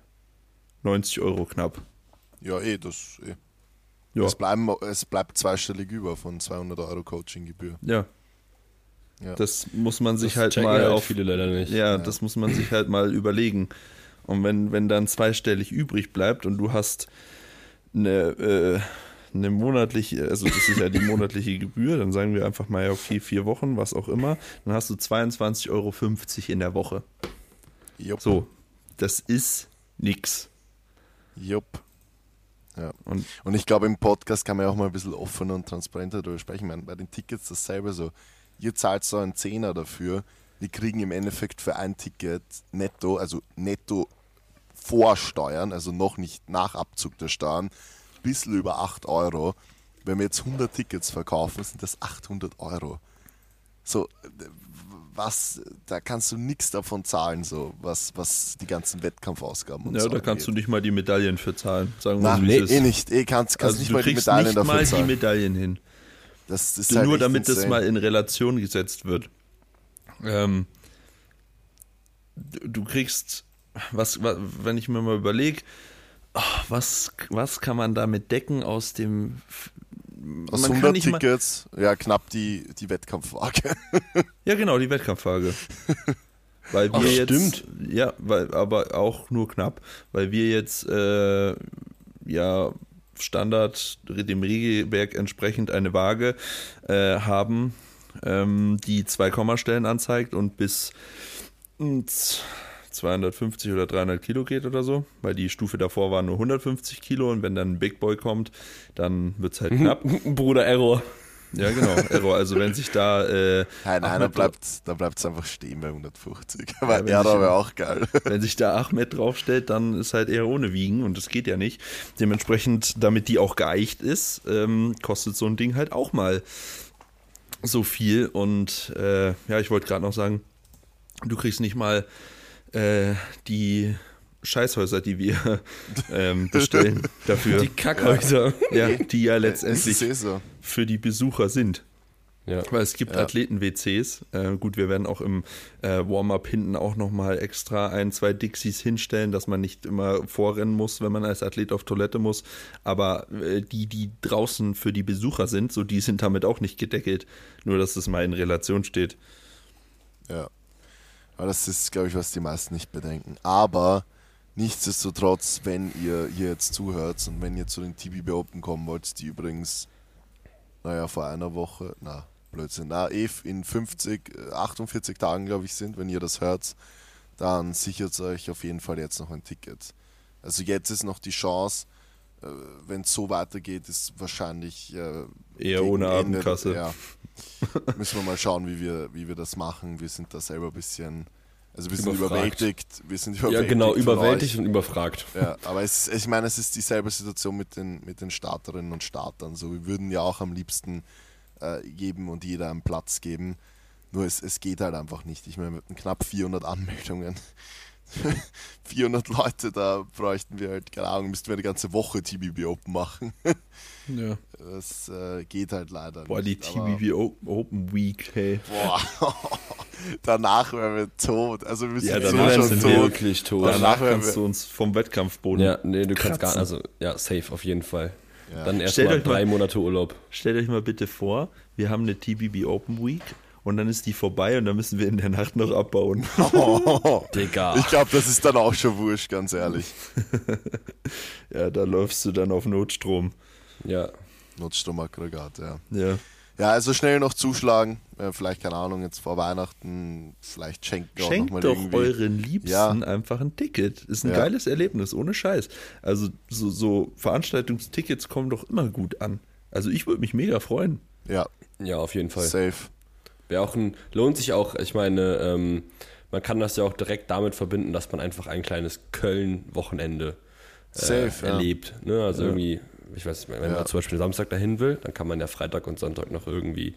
90 Euro knapp. Ja, eh, das. Eh. Ja, Es, bleiben, es bleibt zweistellig über von 200 Euro Coachinggebühr. ja. Ja. Das muss man sich Das halt mal halt auf viele leider nicht. Ja, das muss man sich halt mal überlegen. Und wenn, wenn dann zweistellig übrig bleibt und du hast eine, äh, eine monatliche, also das ist ja die monatliche Gebühr, dann sagen wir einfach mal, ja, okay, vier Wochen, was auch immer, dann hast du 22,50 Euro in der Woche. Jupp. So, das ist nix. Jupp. Ja. Und Und ich glaube, im Podcast kann man ja auch mal ein bisschen offener und transparenter darüber sprechen. Ich meine, bei den Tickets dasselbe so. Ihr zahlt so einen Zehner dafür. Wir kriegen im Endeffekt für ein Ticket netto, also netto vor Steuern, also noch nicht nach Abzug der Steuern, ein bisschen über 8 Euro. Wenn wir jetzt 100 Tickets verkaufen, sind das 800 Euro. So, was, da kannst du nichts davon zahlen, so, was, was die ganzen Wettkampfausgaben und ja, so da kannst du angeht. nicht mal die Medaillen für zahlen. Sagen wir wie nee, eh nicht. Eh kannst, kannst Also nicht du mal die Medaillen nicht dafür mal die zahlen. Medaillen hin. Das ist halt Nur damit das insane. mal in Relation gesetzt wird. Ähm, du kriegst, was, was, wenn ich mir mal überlege, was, was kann man damit decken aus dem. Aus man 100 nicht mal- Tickets, ja, knapp die, die Wettkampfwaage. Ja, genau, die Wettkampfwaage. Weil wir Ach, jetzt, stimmt. Ja, weil, aber auch nur knapp, weil wir jetzt äh, ja Standard dem Regelwerk entsprechend eine Waage äh, haben, ähm, die zwei Kommastellen anzeigt und bis mm, z- 250 oder 300 Kilo geht oder so, weil die Stufe davor war nur 150 Kilo und wenn dann ein Big Boy kommt, dann wird es halt knapp. Bruder Error. Ja, genau. Error. Also wenn sich da äh, Nein, nein, da bleibt da bleibt's einfach stehen bei 150. Ja, Aber ja, da wäre auch geil. Wenn sich da Ahmed draufstellt, dann ist halt eher ohne Wiegen und das geht ja nicht. Dementsprechend, damit die auch geeicht ist, ähm, kostet so ein Ding halt auch mal so viel. Und äh, ja, ich wollte gerade noch sagen, du kriegst nicht mal äh, die Scheißhäuser, die wir ähm, bestellen dafür. Die Kackhäuser. ja, die ja Es letztendlich ist eh so. Für die Besucher sind. Ja. Weil es gibt Ja. Athleten-WCs. Äh, gut, wir werden auch im äh, Warm-up hinten auch nochmal extra ein, zwei Dixies hinstellen, dass man nicht immer vorrennen muss, wenn man als Athlet auf Toilette muss. Aber äh, die, die draußen für die Besucher sind, so die sind damit auch nicht gedeckelt. Nur, dass es mal in Relation steht. Ja. Aber das ist, glaube ich, was die meisten nicht bedenken. Aber nichtsdestotrotz, wenn ihr hier jetzt zuhört und wenn ihr zu den TBB Open kommen wollt, die übrigens, naja, vor einer Woche, na, Blödsinn, na, eh in 50, äh, 48 Tagen, glaube ich, sind, wenn ihr das hört, dann sichert euch auf jeden Fall jetzt noch ein Ticket. Also jetzt ist noch die Chance, äh, wenn es so weitergeht, ist wahrscheinlich äh, Eher ohne Ende- Abendkasse. Ja. Müssen wir mal schauen, wie wir, wie wir das machen. Wir sind da selber ein bisschen, also wir sind Überfragt. überwältigt. Wir sind ja, überwältigt. genau, von überwältigt und überfragt. Ja, aber es, ich meine, es ist dieselbe Situation mit den, mit den Starterinnen und Startern. So, wir würden ja auch am liebsten äh, jedem und jeder einen Platz geben. Nur es, es geht halt einfach nicht. Ich meine, mit knapp 400 Anmeldungen, 400 Leute, da bräuchten wir halt, keine Ahnung, müssten wir eine ganze Woche TBB Open machen. Ja. Das äh, geht halt leider Boah, die nicht. aber- TBB O- Open Week, hey. Boah, danach wären wir tot. Also wir sind Ja, so danach schon sind tot. wir wirklich tot. Danach Danach werden kannst wir- du uns vom Wettkampfboden Ja, nee, du kannst gar Kratzen. also ja, safe auf jeden Fall. Ja. Dann erst Stellt mal euch mal- drei Monate Urlaub. Stellt euch mal bitte vor, wir haben eine TBB Open Week und dann ist die vorbei und dann müssen wir in der Nacht noch abbauen. Digga. Ich glaube, das ist dann auch schon wurscht, ganz ehrlich. Ja, da läufst du dann auf Notstrom. Ja. Notstromaggregat, ja. Ja. Ja, also schnell noch zuschlagen. Äh, vielleicht, keine Ahnung, jetzt vor Weihnachten, vielleicht schenken wir auch Schenkt doch irgendwie. euren Liebsten Ja. einfach ein Ticket. Ist ein Ja. geiles Erlebnis, ohne Scheiß. Also so, so Veranstaltungstickets kommen doch immer gut an. Also ich würde mich mega freuen. Ja, Ja, auf jeden Fall. safe. Wäre auch ein, lohnt sich auch, ich meine, ähm, man kann das ja auch direkt damit verbinden, dass man einfach ein kleines Köln-Wochenende äh, erlebt. Ne? Also irgendwie, ich weiß nicht, wenn Ja. man zum Beispiel Samstag dahin will, dann kann man ja Freitag und Sonntag noch irgendwie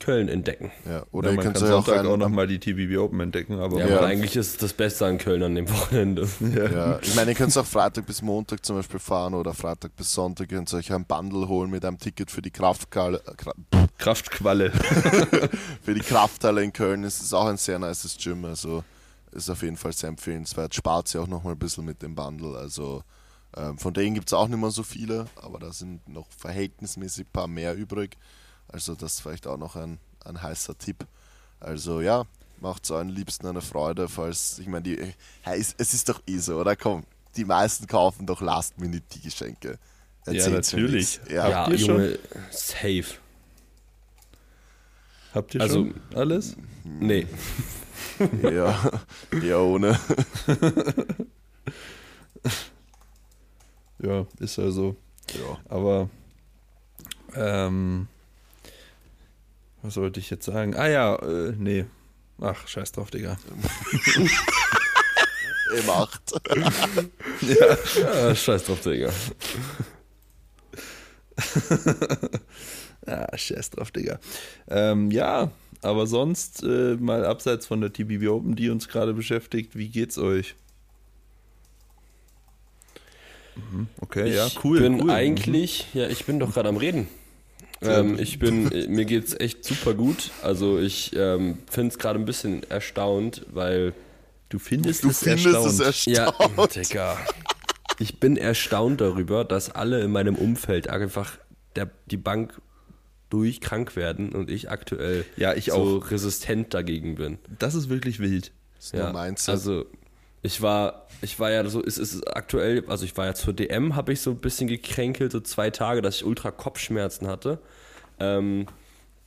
Köln entdecken. Ja, Oder ja, man kann auch, Sonntag auch, ein, nochmal die TBB Open entdecken. Aber Ja, Ja. aber eigentlich ist es das Beste an Köln an dem Wochenende. Ja, ich meine, ihr könnt auch Freitag bis Montag zum Beispiel fahren oder Freitag bis Sonntag könnt ihr euch ein Bundle holen mit einem Ticket für die äh, Kra- Kraftqualle. für die Krafthalle in Köln. Es ist auch ein sehr nices Gym, also ist auf jeden Fall sehr empfehlenswert. Spart sie auch nochmal ein bisschen mit dem Bundle. Also ähm, von denen gibt es auch nicht mehr so viele, aber da sind noch verhältnismäßig ein paar mehr übrig. Also das ist vielleicht auch noch ein, ein heißer Tipp. Also ja, macht euren Liebsten eine Freude, falls, ich meine, die, es, es ist doch eh so, oder? Komm, die meisten kaufen doch Last-Minute die Geschenke. Erzählt's mir natürlich. Ja, Ja, Habt ihr Junge, safe. Habt ihr Also- schon alles? Nee. ja, ja, ohne. Ja, ist ja so. Ja. Aber ähm, was sollte ich jetzt sagen? Ah ja, äh, nee. Ach, scheiß drauf, Digga. Im 8. Ja, scheiß drauf, Digga. Ah, scheiß drauf, Digga. Ähm, ja, aber sonst äh, mal abseits von der TBB Open, die uns gerade beschäftigt, wie geht's euch? Mhm, Okay, ja, ich cool. bin cool. eigentlich, ja, ich bin doch gerade am Reden. Ja. Ähm, ich bin, äh, mir geht's echt super gut. Also ich ähm, finde es gerade ein bisschen erstaunt, weil Du findest Du es findest erstaunt. es ja, erstaunt. Digga. ich bin erstaunt darüber, dass alle in meinem Umfeld einfach der, die Bank durch krank werden und ich aktuell Ja, ich so resistent dagegen bin. Das ist wirklich wild. ist nur Ja, Mindset. also ich war, ich war ja so, es ist aktuell, also ich war ja zur DM, habe ich so ein bisschen gekränkelt, so zwei Tage, dass ich ultra Kopfschmerzen hatte. Ähm,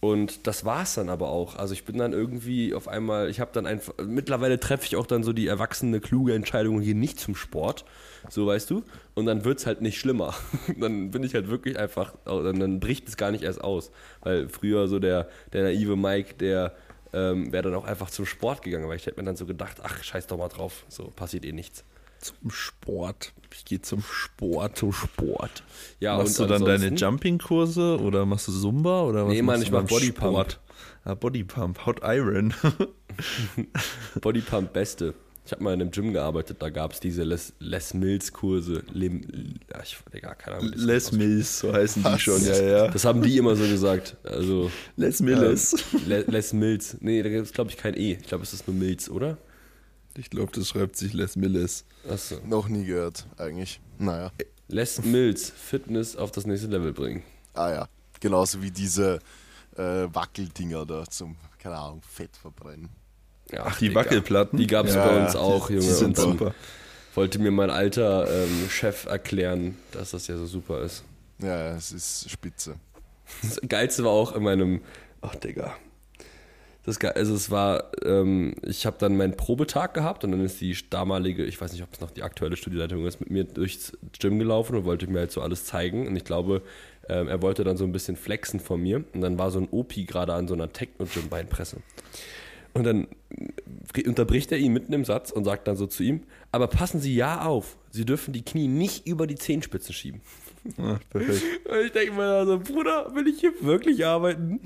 und das war es dann aber auch. Also ich bin dann irgendwie auf einmal, ich habe dann einfach, mittlerweile treffe ich auch dann so die erwachsene, kluge Entscheidung, hier nicht zum Sport, so weißt du. Und dann wird es halt nicht schlimmer. dann bin ich halt wirklich einfach, dann, dann bricht es gar nicht erst aus. Weil früher so der, der naive Mike, der ähm, wäre dann auch einfach zum Sport gegangen, weil ich hätte mir dann so gedacht, ach, scheiß doch mal drauf, so passiert eh nichts. Zum Sport. Ich gehe zum Sport. Zum Sport. Ja, machst und du dann deine Jumping-Kurse oder machst du Zumba oder was Nee, Mann, ich mach beim Bodypump. Sport? Ah, Bodypump, Hot Iron. Bodypump Beste. Ich habe mal in einem Gym gearbeitet, da gab es diese Les, Les Mills Kurse. Lem, ja, ich, Digga, keine Ahnung. Les. Mills, so heißen die Was? schon, ja, ja. Das haben die immer so gesagt. Also Les Mills. Le, Les Mills. Nee, da gibt es glaube ich kein E. Ich glaube, es ist nur Mills, oder? Ich glaube, das schreibt sich Les Mills. Achso. Noch nie gehört, eigentlich. Naja. Les Mills, Fitness auf das nächste Level bringen. Ah ja. Genauso wie diese äh, Wackeldinger da zum, keine Ahnung, Fett verbrennen. Ach, die Digga. Wackelplatten? Die gab es Ja, bei uns auch, die, Junge. Die sind super. wollte mir mein alter ähm, Chef erklären, dass das ja so super ist. Ja, ja, es ist spitze. Das Geilste war auch in meinem. Ach, Digga. Das Ge also es war, ähm, ich habe dann meinen Probetag gehabt und dann ist die damalige, ich weiß nicht, ob es noch die aktuelle Studieleitung ist, mit mir durchs Gym gelaufen und wollte mir halt so alles zeigen. Und ich glaube, ähm, er wollte dann so ein bisschen flexen von mir. Und dann war so ein Opi gerade an so einer Techno-Gym-Beinpresse. Und dann unterbricht er ihn mitten im Satz und sagt dann so zu ihm, aber passen Sie ja auf, Sie dürfen die Knie nicht über die Zehenspitzen schieben. Ah, perfekt. Und ich denke mir also, Bruder, will ich hier wirklich arbeiten?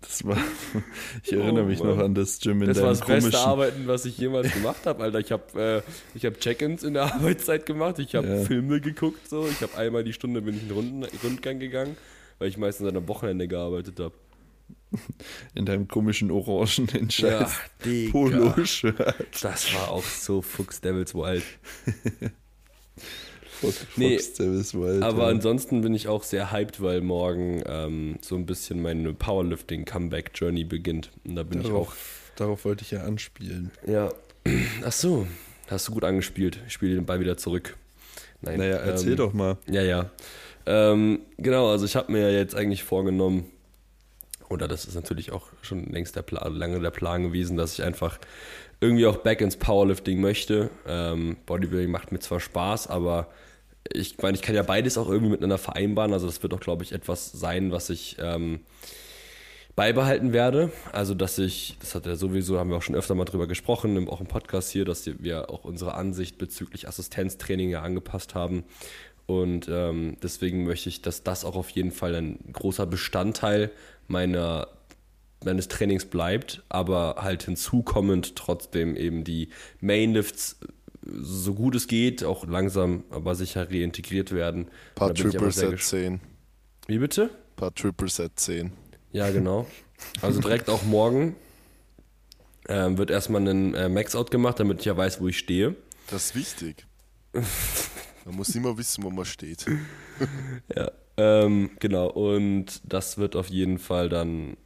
Das war, ich erinnere Oh mich Mann. noch an das Gym in Das war deinem das beste komischen, Arbeiten, was ich jemals gemacht habe, Alter. Ich habe äh, ich hab Check-ins in der Arbeitszeit gemacht, ich habe Ja. Filme geguckt, so. Ich habe einmal die Stunde bin ich einen Runden, Rundgang gegangen, weil ich meistens an am Wochenende gearbeitet habe. in deinem komischen orangenen Ja, Scheiß Digga. Polo-Shirt. Das war auch so Fuchs Devils Wild. Fox Nee, Devils Wild, Aber ja. ansonsten bin ich auch sehr hyped, weil morgen ähm, so ein bisschen meine Powerlifting-Comeback-Journey beginnt. Und da bin ich auch darauf, darauf wollte ich ja anspielen. Ja. Ach so, hast du gut angespielt. Ich spiele den Ball wieder zurück. Nein, Naja, erzähl ähm, doch mal. Ja, ja. Ähm, genau, also ich habe mir ja jetzt eigentlich vorgenommen, oder das ist natürlich auch schon längst der Plan, lange der Plan gewesen, dass ich einfach irgendwie auch back ins Powerlifting möchte. Ähm, Bodybuilding macht mir zwar Spaß, aber ich meine, ich kann ja beides auch irgendwie miteinander vereinbaren. Also das wird auch, glaube ich, etwas sein, was ich ähm, beibehalten werde. Also, dass ich, das hat ja sowieso, haben wir auch schon öfter mal drüber gesprochen, auch im Podcast hier, dass wir auch unsere Ansicht bezüglich Assistenztraining ja angepasst haben. Und ähm, deswegen möchte ich, dass das auch auf jeden Fall ein großer Bestandteil meiner, meines Trainings bleibt, aber halt hinzukommend trotzdem eben die Mainlifts so gut es geht, auch langsam aber sicher reintegriert werden. Paar Triple Set ges- 10. Wie bitte? Paar Triple Set 10. Ja, genau. Also direkt auch morgen ähm, wird erstmal ein äh, Max-Out gemacht, damit ich ja weiß, wo ich stehe. Das ist wichtig. Man muss immer wissen, wo man steht. Ja. Ähm, genau, und das wird auf jeden Fall dann,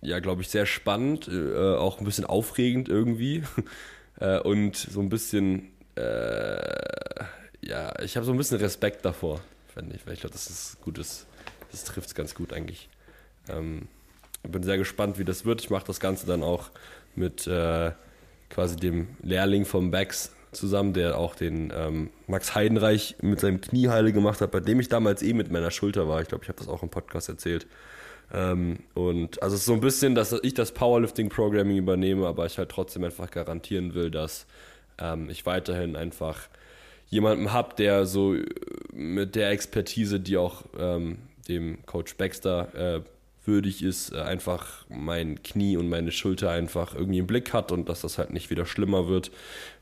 ja, glaube ich, sehr spannend, äh, auch ein bisschen aufregend irgendwie. äh, und so ein bisschen, äh, ja, ich habe so ein bisschen Respekt davor, finde ich, weil ich glaube, das ist gutes, das trifft es ganz gut eigentlich. Ähm, bin sehr gespannt, wie das wird. Ich mache das Ganze dann auch mit äh, quasi dem Lehrling vom Bax zusammen, der auch den ähm, Max Heidenreich mit seinem Knieheile gemacht hat, bei dem ich damals eh mit meiner Schulter war. Ich glaube, ich habe das auch im Podcast erzählt. Ähm, und also es ist so ein bisschen, dass ich das Powerlifting-Programming übernehme, aber ich halt trotzdem einfach garantieren will, dass ähm, ich weiterhin einfach jemanden habe, der so äh, mit der Expertise, die auch ähm, dem Coach Baxter äh, würdig ist, äh, einfach mein Knie und meine Schulter einfach irgendwie im Blick hat und dass das halt nicht wieder schlimmer wird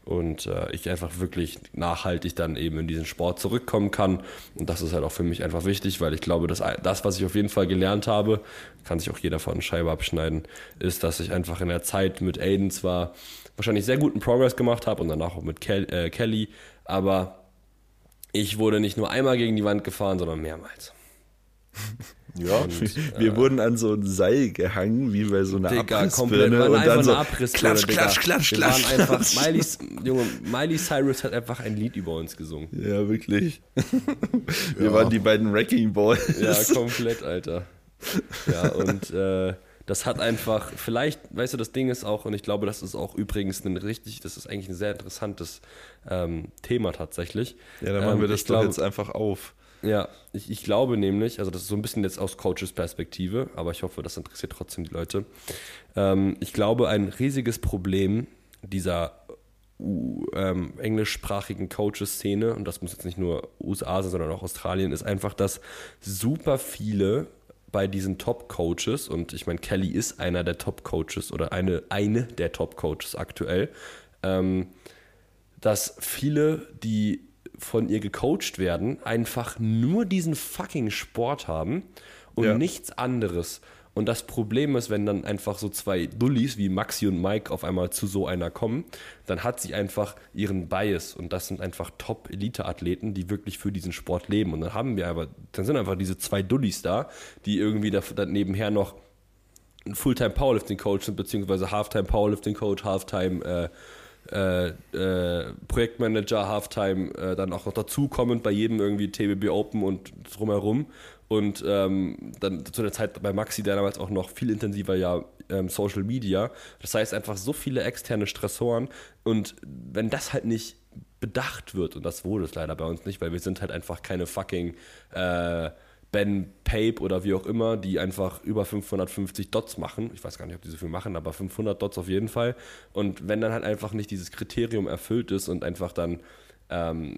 und äh, ich einfach wirklich nachhaltig dann eben in diesen Sport zurückkommen kann und das ist halt auch für mich einfach wichtig, weil ich glaube, dass das, was ich auf jeden Fall gelernt habe, kann sich auch jeder von Scheibe abschneiden, ist, dass ich einfach in der Zeit mit Aiden zwar wahrscheinlich sehr guten Progress gemacht habe und danach auch mit Kel äh, Kelly, aber Ich wurde nicht nur einmal gegen die Wand gefahren, sondern mehrmals. Ja, Und, Wir äh, wurden an so ein Seil gehangen, wie bei so einer Digga. Wir Abrissbirne. waren Und einfach dann so, klatsch, klatsch, klatsch, Wir klatsch, waren einfach. Miley, Junge, Miley Cyrus hat einfach ein Lied über uns gesungen. Ja, wirklich. Wir Ja. waren die beiden Wrecking Balls. Ja, komplett, Alter. Ja, und äh, das hat einfach, vielleicht, weißt du, das Ding ist auch, und ich glaube, das ist auch übrigens ein richtig, das ist eigentlich ein sehr interessantes ähm, Thema tatsächlich. Ja, dann machen Ähm, wir das doch glaube- jetzt einfach auf. Ja, ich, ich glaube nämlich, also das ist so ein bisschen jetzt aus Coaches Perspektive, aber ich hoffe, das interessiert trotzdem die Leute. Ähm, ich glaube, ein riesiges Problem dieser U ähm, englischsprachigen Coaches-Szene, und das muss jetzt nicht nur USA sein, sondern auch Australien, ist einfach, dass super viele bei diesen Top-Coaches, und ich meine, Kelly ist einer der Top-Coaches oder eine, eine der Top-Coaches aktuell, ähm, dass viele, die von ihr gecoacht werden, einfach nur diesen fucking Sport haben und Ja. nichts anderes. Und das Problem ist, wenn dann einfach so zwei Dullis wie Maxi und Mike auf einmal zu so einer kommen, dann hat sie einfach ihren Bias und das sind einfach Top-Elite-Athleten, die wirklich für diesen Sport leben. Und dann haben wir aber, dann sind einfach diese zwei Dullis da, die irgendwie da, da nebenher noch ein Fulltime Powerlifting Coach sind, beziehungsweise Halftime Powerlifting Coach, Halftime äh, äh, äh, Projektmanager, Halftime äh, dann auch noch dazukommend bei jedem irgendwie TBB Open und drumherum. Und ähm, dann zu der Zeit bei Maxi, der damals auch noch viel intensiver ja ähm, Social Media. Das heißt einfach so viele externe Stressoren. Und wenn das halt nicht bedacht wird, und das wurde es leider bei uns nicht, weil wir sind halt einfach keine fucking äh, Ben Pape oder wie auch immer, die einfach über 550 Dots machen. Ich weiß gar nicht, ob die so viel machen, aber 500 Dots auf jeden Fall. Und wenn dann halt einfach nicht dieses Kriterium erfüllt ist und einfach dann ähm,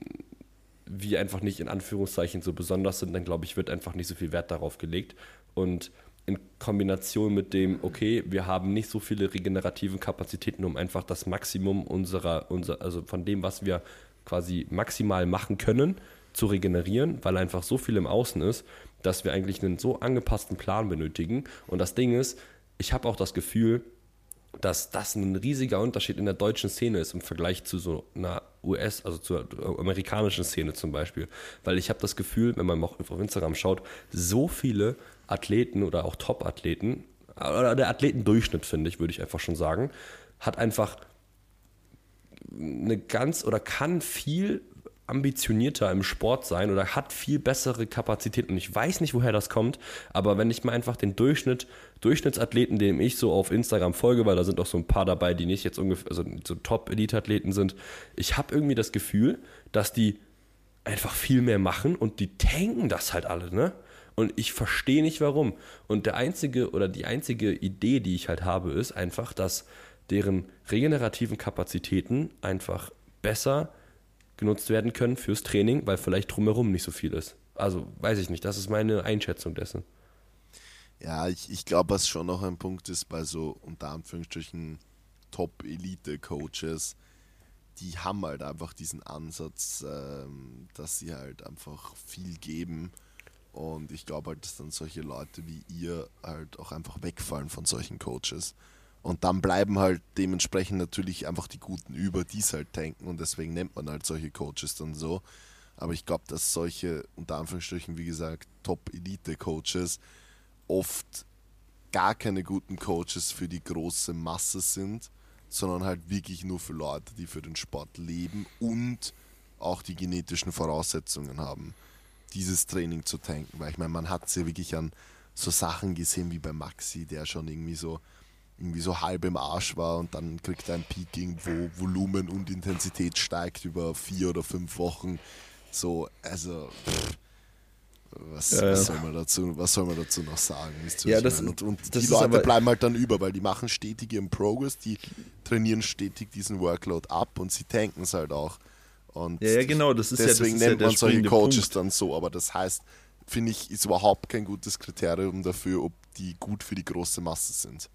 wir einfach nicht in Anführungszeichen so besonders sind, dann glaube ich, wird einfach nicht so viel Wert darauf gelegt. Und in Kombination mit dem, okay, wir haben nicht so viele regenerativen Kapazitäten, um einfach das Maximum unserer, unser, also von dem, was wir quasi maximal machen können, zu regenerieren, weil einfach so viel im Außen ist, dass wir eigentlich einen so angepassten Plan benötigen. Und das Ding ist, ich habe auch das Gefühl, dass das ein riesiger Unterschied in der deutschen Szene ist im Vergleich zu so einer US, also zur amerikanischen Szene zum Beispiel. Weil ich habe das Gefühl, wenn man auch auf Instagram schaut, so viele Athleten oder auch Top-Athleten, oder der Athletendurchschnitt, finde ich, würde ich einfach schon sagen, hat einfach eine ganz oder kann viel ambitionierter im Sport sein oder hat viel bessere Kapazitäten. Und ich weiß nicht, woher das kommt, aber wenn ich mal einfach den Durchschnitt, Durchschnittsathleten, dem ich so auf Instagram folge, weil da sind auch so ein paar dabei, die nicht jetzt ungefähr, also so Top-Elite-Athleten sind, ich habe irgendwie das Gefühl, dass die einfach viel mehr machen und die tanken das halt alle, ne? Und ich verstehe nicht warum. Und der einzige oder die einzige Idee, die ich halt habe, ist einfach, dass deren regenerativen Kapazitäten einfach besser genutzt werden können fürs Training, weil vielleicht drumherum nicht so viel ist. Also weiß ich nicht, das ist meine Einschätzung dessen. Ja, ich, ich glaube, was schon noch ein Punkt ist bei so unter Anführungsstrichen Top-Elite-Coaches, die haben halt einfach diesen Ansatz, ähm, dass sie halt einfach viel geben. Und ich glaube halt, dass dann solche Leute wie ihr halt auch einfach wegfallen von solchen Coaches. Und dann bleiben halt dementsprechend natürlich einfach die Guten über, die es halt tanken. Und deswegen nennt man halt solche Coaches dann so. Aber ich glaube, dass solche, unter Anführungsstrichen, wie gesagt, Top-Elite-Coaches oft gar keine guten Coaches für die große Masse sind, sondern halt wirklich nur für Leute, die für den Sport leben und auch die genetischen Voraussetzungen haben, dieses Training zu tanken. Weil ich meine, man hat es ja wirklich an so Sachen gesehen wie bei Maxi, der schon irgendwie so irgendwie so halb im Arsch war und dann kriegt er ein Peaking, wo Volumen und Intensität steigt über vier oder fünf Wochen. So, also pff, was, Ja, ja. was, soll man dazu, was soll man dazu noch sagen? Ja, das- und, und das die Leute bleiben halt dann über, weil die machen stetig ihren Progress, die trainieren stetig diesen Workload ab und sie tanken es halt auch. Und Ja, ja, genau, das ist ja- das deswegen ja nennt der man solche Coaches Punkt. dann so, aber das heißt, finde ich, ist überhaupt kein gutes Kriterium dafür, ob die gut für die große Masse sind.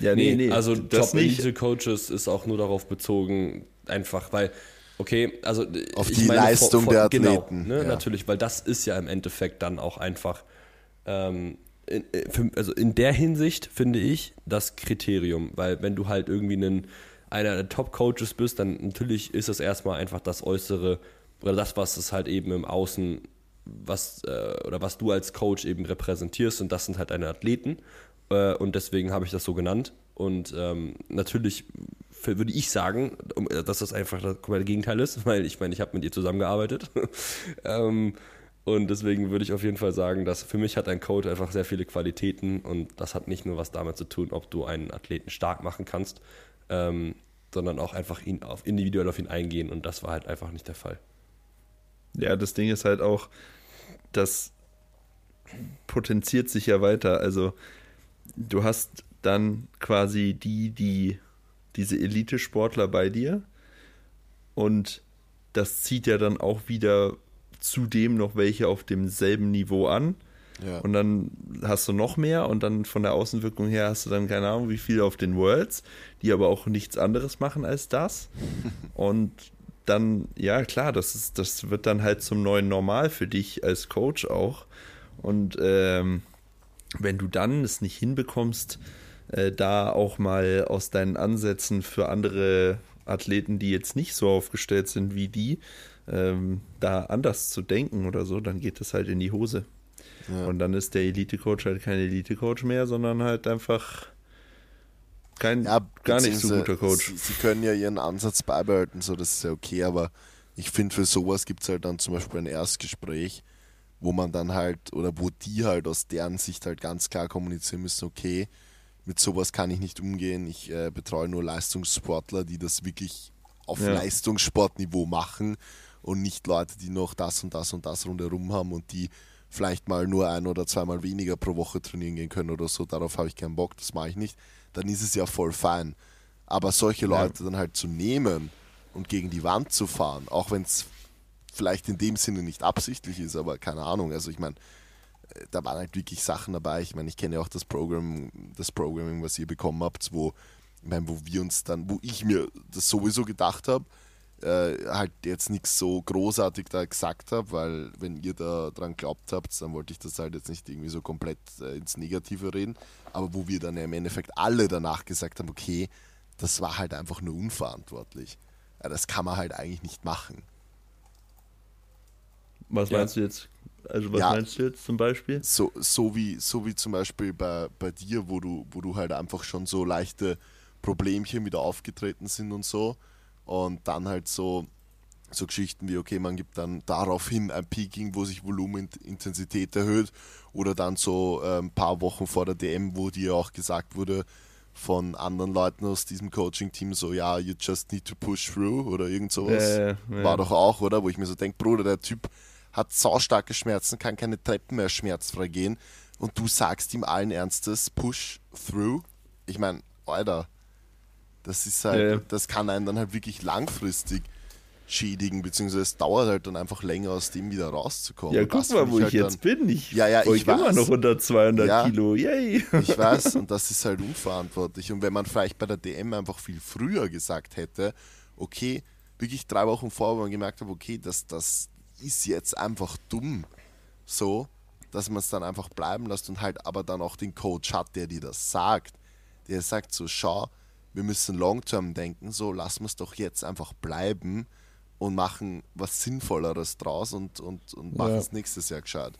Ja, nee, nee. also das nicht. Top-Elite-Coaches ist auch nur darauf bezogen, einfach, weil, okay, also Auf ich die meine, Leistung von- der von- genau, Athleten, ne, ja. Natürlich, weil das ist ja im Endeffekt dann auch einfach, ähm, in, äh, für, also in der Hinsicht finde ich das Kriterium, weil wenn du halt irgendwie einen, einer der Top-Coaches bist, dann natürlich ist es erstmal einfach das äußere oder das, was es halt eben im Außen, was, äh, oder was du als Coach eben repräsentierst und das sind halt deine Athleten. Äh, und deswegen habe ich das so genannt. Und ähm, natürlich würde ich sagen, dass das einfach das komplette Gegenteil ist, weil ich meine, ich habe mit ihr zusammengearbeitet. ähm, und deswegen würde ich auf jeden Fall sagen, dass für mich hat ein Coach einfach sehr viele Qualitäten und das hat nicht nur was damit zu tun, ob du einen Athleten stark machen kannst, ähm, sondern auch einfach ihn auf individuell auf ihn eingehen und das war halt einfach nicht der Fall. Ja, das Ding ist halt auch, das potenziert sich ja weiter. Also du hast dann quasi die, die diese Elite-Sportler bei dir und das zieht ja dann auch wieder zudem noch welche auf demselben Niveau an. Ja. Und dann hast du noch mehr und dann von der Außenwirkung her hast du dann keine Ahnung, wie viele auf den Worlds, die aber auch nichts anderes machen als das. und dann, ja klar, das, ist, das wird dann halt zum neuen Normal für dich als Coach auch. Und ähm, wenn du dann es nicht hinbekommst, äh, da auch mal aus deinen Ansätzen für andere Athleten, die jetzt nicht so aufgestellt sind wie die, ähm, da anders zu denken oder so, dann geht das halt in die Hose. Ja. Und dann ist der Elite-Coach halt kein Elite-Coach mehr, sondern halt einfach kein ja, gar nicht so guter Coach. Sie, sie, können ja ihren Ansatz beibehalten, so das ist ja okay, aber ich finde, für sowas gibt es halt dann zum Beispiel ein Erstgespräch, wo man dann halt, oder wo die halt aus deren Sicht halt ganz klar kommunizieren müssen, okay, mit sowas kann ich nicht umgehen, ich äh, betreue nur Leistungssportler, die das wirklich auf ja. Leistungssportniveau machen und nicht Leute, die noch das und das und das rundherum haben und die vielleicht mal nur ein oder zweimal weniger pro Woche trainieren gehen können oder so, darauf habe ich keinen Bock, das mache ich nicht, dann ist es ja voll fein. Aber solche Leute ja. dann halt zu nehmen und gegen die Wand zu fahren, auch wenn es vielleicht in dem Sinne nicht absichtlich ist, aber keine Ahnung, also ich meine, äh, da waren halt wirklich Sachen dabei. Ich meine, ich kenne ja auch das Programm, das Programming, was ihr bekommen habt, wo, ich meine, wo wir uns dann, wo ich mir das sowieso gedacht habe, äh, halt jetzt nichts so großartig da gesagt habe, weil wenn ihr da dran glaubt habt, dann wollte ich das halt jetzt nicht irgendwie so komplett äh, ins Negative reden, aber wo wir dann ja im Endeffekt alle danach gesagt haben, okay, das war halt einfach nur unverantwortlich. Ja, das kann man halt eigentlich nicht machen. Was ja. meinst du jetzt? Also was ja, meinst du jetzt zum Beispiel? So, so, wie, so wie zum Beispiel bei, bei dir, wo du, wo du halt einfach schon so leichte Problemchen wieder aufgetreten sind und so und dann halt so, so Geschichten wie, okay, man gibt dann daraufhin ein Peaking, wo sich Volumenintensität erhöht. Oder dann so ein paar Wochen vor der DM, wo dir auch gesagt wurde von anderen Leuten aus diesem Coaching-Team, so, ja, you just need to push through oder irgend sowas. Äh, ja. War doch auch, oder? Wo ich mir so denke, Bruder, der Typ hat saustarke Schmerzen, kann keine Treppen mehr schmerzfrei gehen. Und du sagst ihm allen Ernstes, push through. Ich meine, Alter, das ist halt, ja. das kann einen dann halt wirklich langfristig schädigen, beziehungsweise es dauert halt dann einfach länger, aus dem wieder rauszukommen. Ja, guck mal, wo ich, halt jetzt dann, bin. Ich ja, ja, ich immer noch unter 200 ja, Kilo. Yay. Ich weiß, und das ist halt unverantwortlich. Und wenn man vielleicht bei der DM einfach viel früher gesagt hätte, okay, wirklich drei Wochen vor, wo man gemerkt hat, okay, das, das ist jetzt einfach dumm, so, dass man es dann einfach bleiben lässt und halt aber dann auch den Coach hat, der dir das sagt. Der sagt so, schau, wir müssen long-term denken, so lassen wir es doch jetzt einfach bleiben und machen was Sinnvolleres draus und, und, und machen ja. es nächstes Jahr gescheit.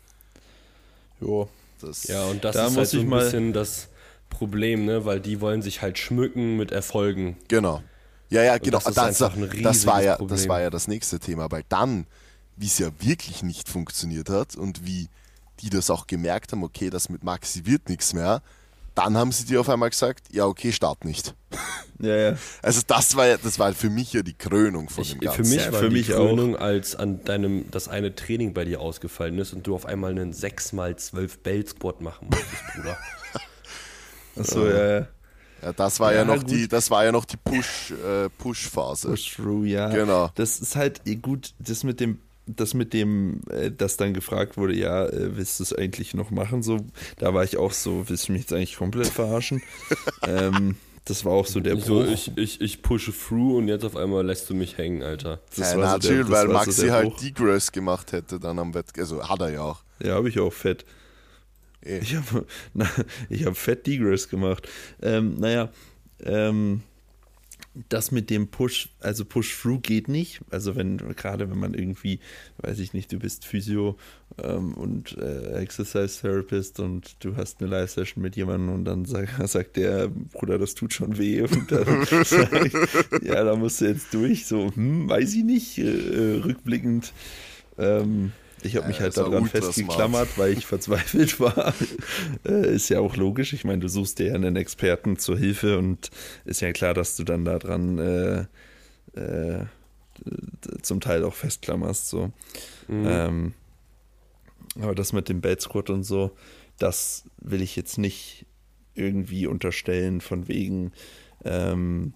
Jo. Das ja, und das da ist halt so ein bisschen das Problem, ne? weil die wollen sich halt schmücken mit Erfolgen. Genau. Ja, ja, genau. Das, das, das, war ja, das war ja das nächste Thema, weil dann, wie es ja wirklich nicht funktioniert hat und wie die das auch gemerkt haben, okay, das mit Maxi wird nichts mehr, dann haben sie dir auf einmal gesagt, ja, okay, start nicht. Ja, ja. Also das war ja, das war für mich ja die Krönung von ich, dem Ganzen. Für mich ja, war für die Krönung, auch. als an deinem, das eine Training bei dir ausgefallen ist und du auf einmal einen 6x12 Bell Squat machen musstest, Bruder. Achso, ja, ja. Ja, das war ja, ja noch gut. die, das war ja noch die Push, äh, Push-Phase. Push-Through, ja. Genau. Das ist halt eh gut, das mit dem das mit dem, äh, dass dann gefragt wurde, ja, äh, willst du es eigentlich noch machen? So, da war ich auch so, willst du mich jetzt eigentlich komplett verarschen? ähm, das war auch so der Bruch. So, ich, ich, ich pushe through und jetzt auf einmal lässt du mich hängen, Alter. Das ja, war so der, weil Maxi so halt Degress gemacht hätte dann am Wett, also hat er ja auch. Ja, habe ich auch fett. Eh. Ich habe hab fett Degress gemacht. Ähm, naja, ähm, das mit dem Push, also Push-Through geht nicht. Also wenn, gerade wenn man irgendwie, weiß ich nicht, du bist Physio ähm, und äh, Exercise Therapist und du hast eine Live-Session mit jemandem und dann sag, sagt der, Bruder, das tut schon weh. Und dann sagt, ja, da musst du jetzt durch. So, hm, weiß ich nicht, äh, rückblickend. Ähm, ich habe mich halt daran festgeklammert, weil ich verzweifelt war. äh, ist ja auch logisch. Ich meine, du suchst dir ja einen Experten zur Hilfe und ist ja klar, dass du dann daran äh, äh, zum Teil auch festklammerst. So. Mhm. Ähm, aber das mit dem Belt Squat und so, das will ich jetzt nicht irgendwie unterstellen, von wegen, ähm,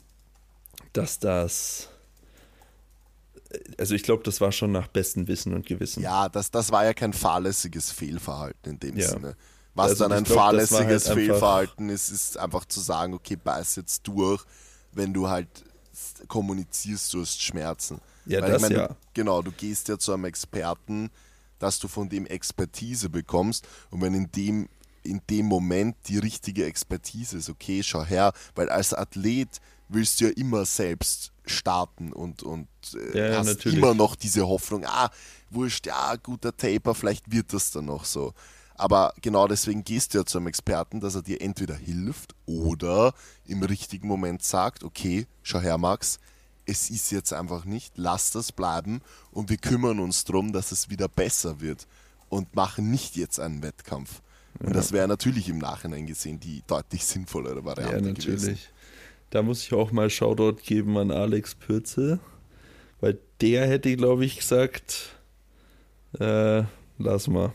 dass das also ich glaube, das war schon nach bestem Wissen und Gewissen. Ja, das, das war ja kein fahrlässiges Fehlverhalten in dem ja. Sinne. Was also dann ein glaub, fahrlässiges halt Fehlverhalten ist, ist einfach zu sagen, okay, beiß jetzt durch, wenn du halt kommunizierst, du hast Schmerzen. Ja, Weil das ich mein, ja. Du, genau, du gehst ja zu einem Experten, dass du von dem Expertise bekommst und wenn in dem in dem Moment die richtige Expertise ist, okay, schau her, weil als Athlet willst du ja immer selbst starten und, und äh, ja, hast natürlich. immer noch diese Hoffnung, ah, wurscht, ja, guter Taper, vielleicht wird das dann noch so. Aber genau deswegen gehst du ja zu einem Experten, dass er dir entweder hilft oder im richtigen Moment sagt, okay, schau her, Max, es ist jetzt einfach nicht, lass das bleiben und wir kümmern uns darum, dass es wieder besser wird und machen nicht jetzt einen Wettkampf. Und ja. das wäre natürlich im Nachhinein gesehen die deutlich sinnvollere Variante ja, natürlich. gewesen. Da muss ich auch mal Shoutout geben an Alex Pürzel, weil der hätte, glaube ich, gesagt, äh, lass mal.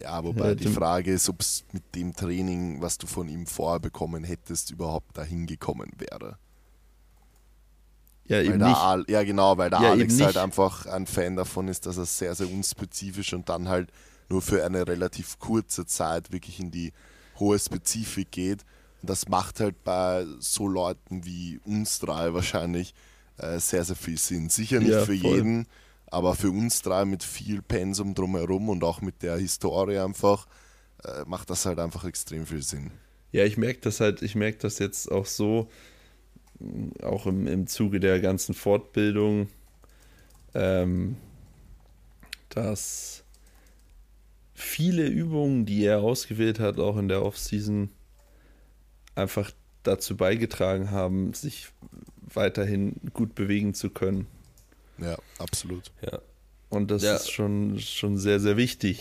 Ja, wobei die Frage ist, ob es mit dem Training, was du von ihm vorher bekommen hättest, überhaupt dahin gekommen wäre. Ja, weil eben nicht. ja, genau, weil der ja, Alex halt einfach ein Fan davon ist, dass er sehr, sehr unspezifisch und dann halt nur für eine relativ kurze Zeit wirklich in die hohe Spezifik geht das macht halt bei so Leuten wie uns drei wahrscheinlich äh, sehr, sehr viel Sinn. Sicher nicht ja, für voll. jeden, aber für uns drei mit viel Pensum drumherum und auch mit der Historie einfach äh, macht das halt einfach extrem viel Sinn. Ja, ich merke das halt, ich merke das jetzt auch so, auch im, im Zuge der ganzen Fortbildung, ähm, dass viele Übungen, die er ausgewählt hat, auch in der Offseason, einfach dazu beigetragen haben, sich weiterhin gut bewegen zu können. Ja, absolut. Ja. Und das ja. ist schon, schon sehr, sehr wichtig.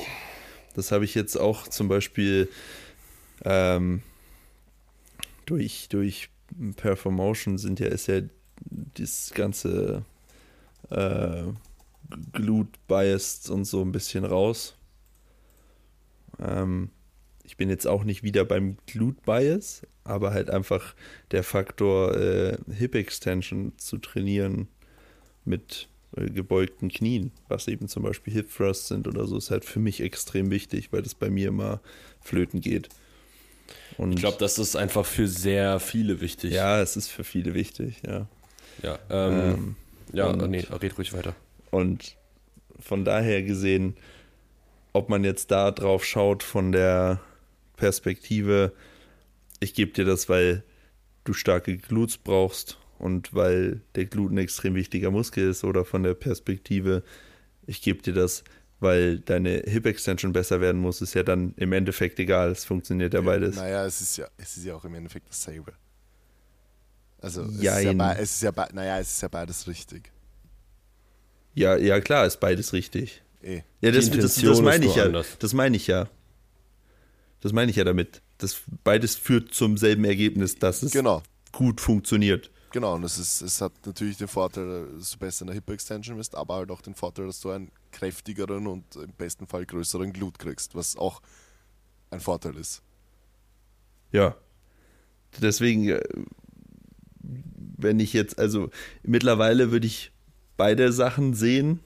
Das habe ich jetzt auch zum Beispiel ähm, durch, durch Performotion sind ja, ist ja das ganze äh, Glute Biased und so ein bisschen raus. Ähm, ich bin jetzt auch nicht wieder beim Glute Bias, aber halt einfach der Faktor äh, Hip Extension zu trainieren mit äh, gebeugten Knien, was eben zum Beispiel Hip Thrusts sind oder so, ist halt für mich extrem wichtig, weil das bei mir immer flöten geht. Und ich glaube, das ist einfach für sehr viele wichtig. Ja, es ist für viele wichtig, ja. Ja, ähm, ähm, ja, und, nee, red ruhig weiter. Und von daher gesehen, ob man jetzt da drauf schaut von der Perspektive, ich gebe dir das, weil du starke Glutes brauchst und weil der Glut ein extrem wichtiger Muskel ist oder von der Perspektive, ich gebe dir das, weil deine Hip Extension besser werden muss, ist ja dann im Endeffekt egal. Es funktioniert ja beides. Naja, es ist ja, es ist ja auch im Endeffekt dasselbe. Also es, ist ja, es ist ja, naja, es ist ja beides richtig. Ja, ja klar, ist beides richtig. Eh. Ja, das, das, das meine ich ja. Anders. Das meine ich ja. Das meine ich ja damit. Das beides führt zum selben Ergebnis, dass es genau. gut funktioniert. Genau, und es, ist, es hat natürlich den Vorteil, dass du besser in der Hip Extension bist, aber halt auch den Vorteil, dass du einen kräftigeren und im besten Fall größeren Glut kriegst, was auch ein Vorteil ist. Ja. Deswegen, äh, wenn ich jetzt, also mittlerweile würde ich beide Sachen sehen.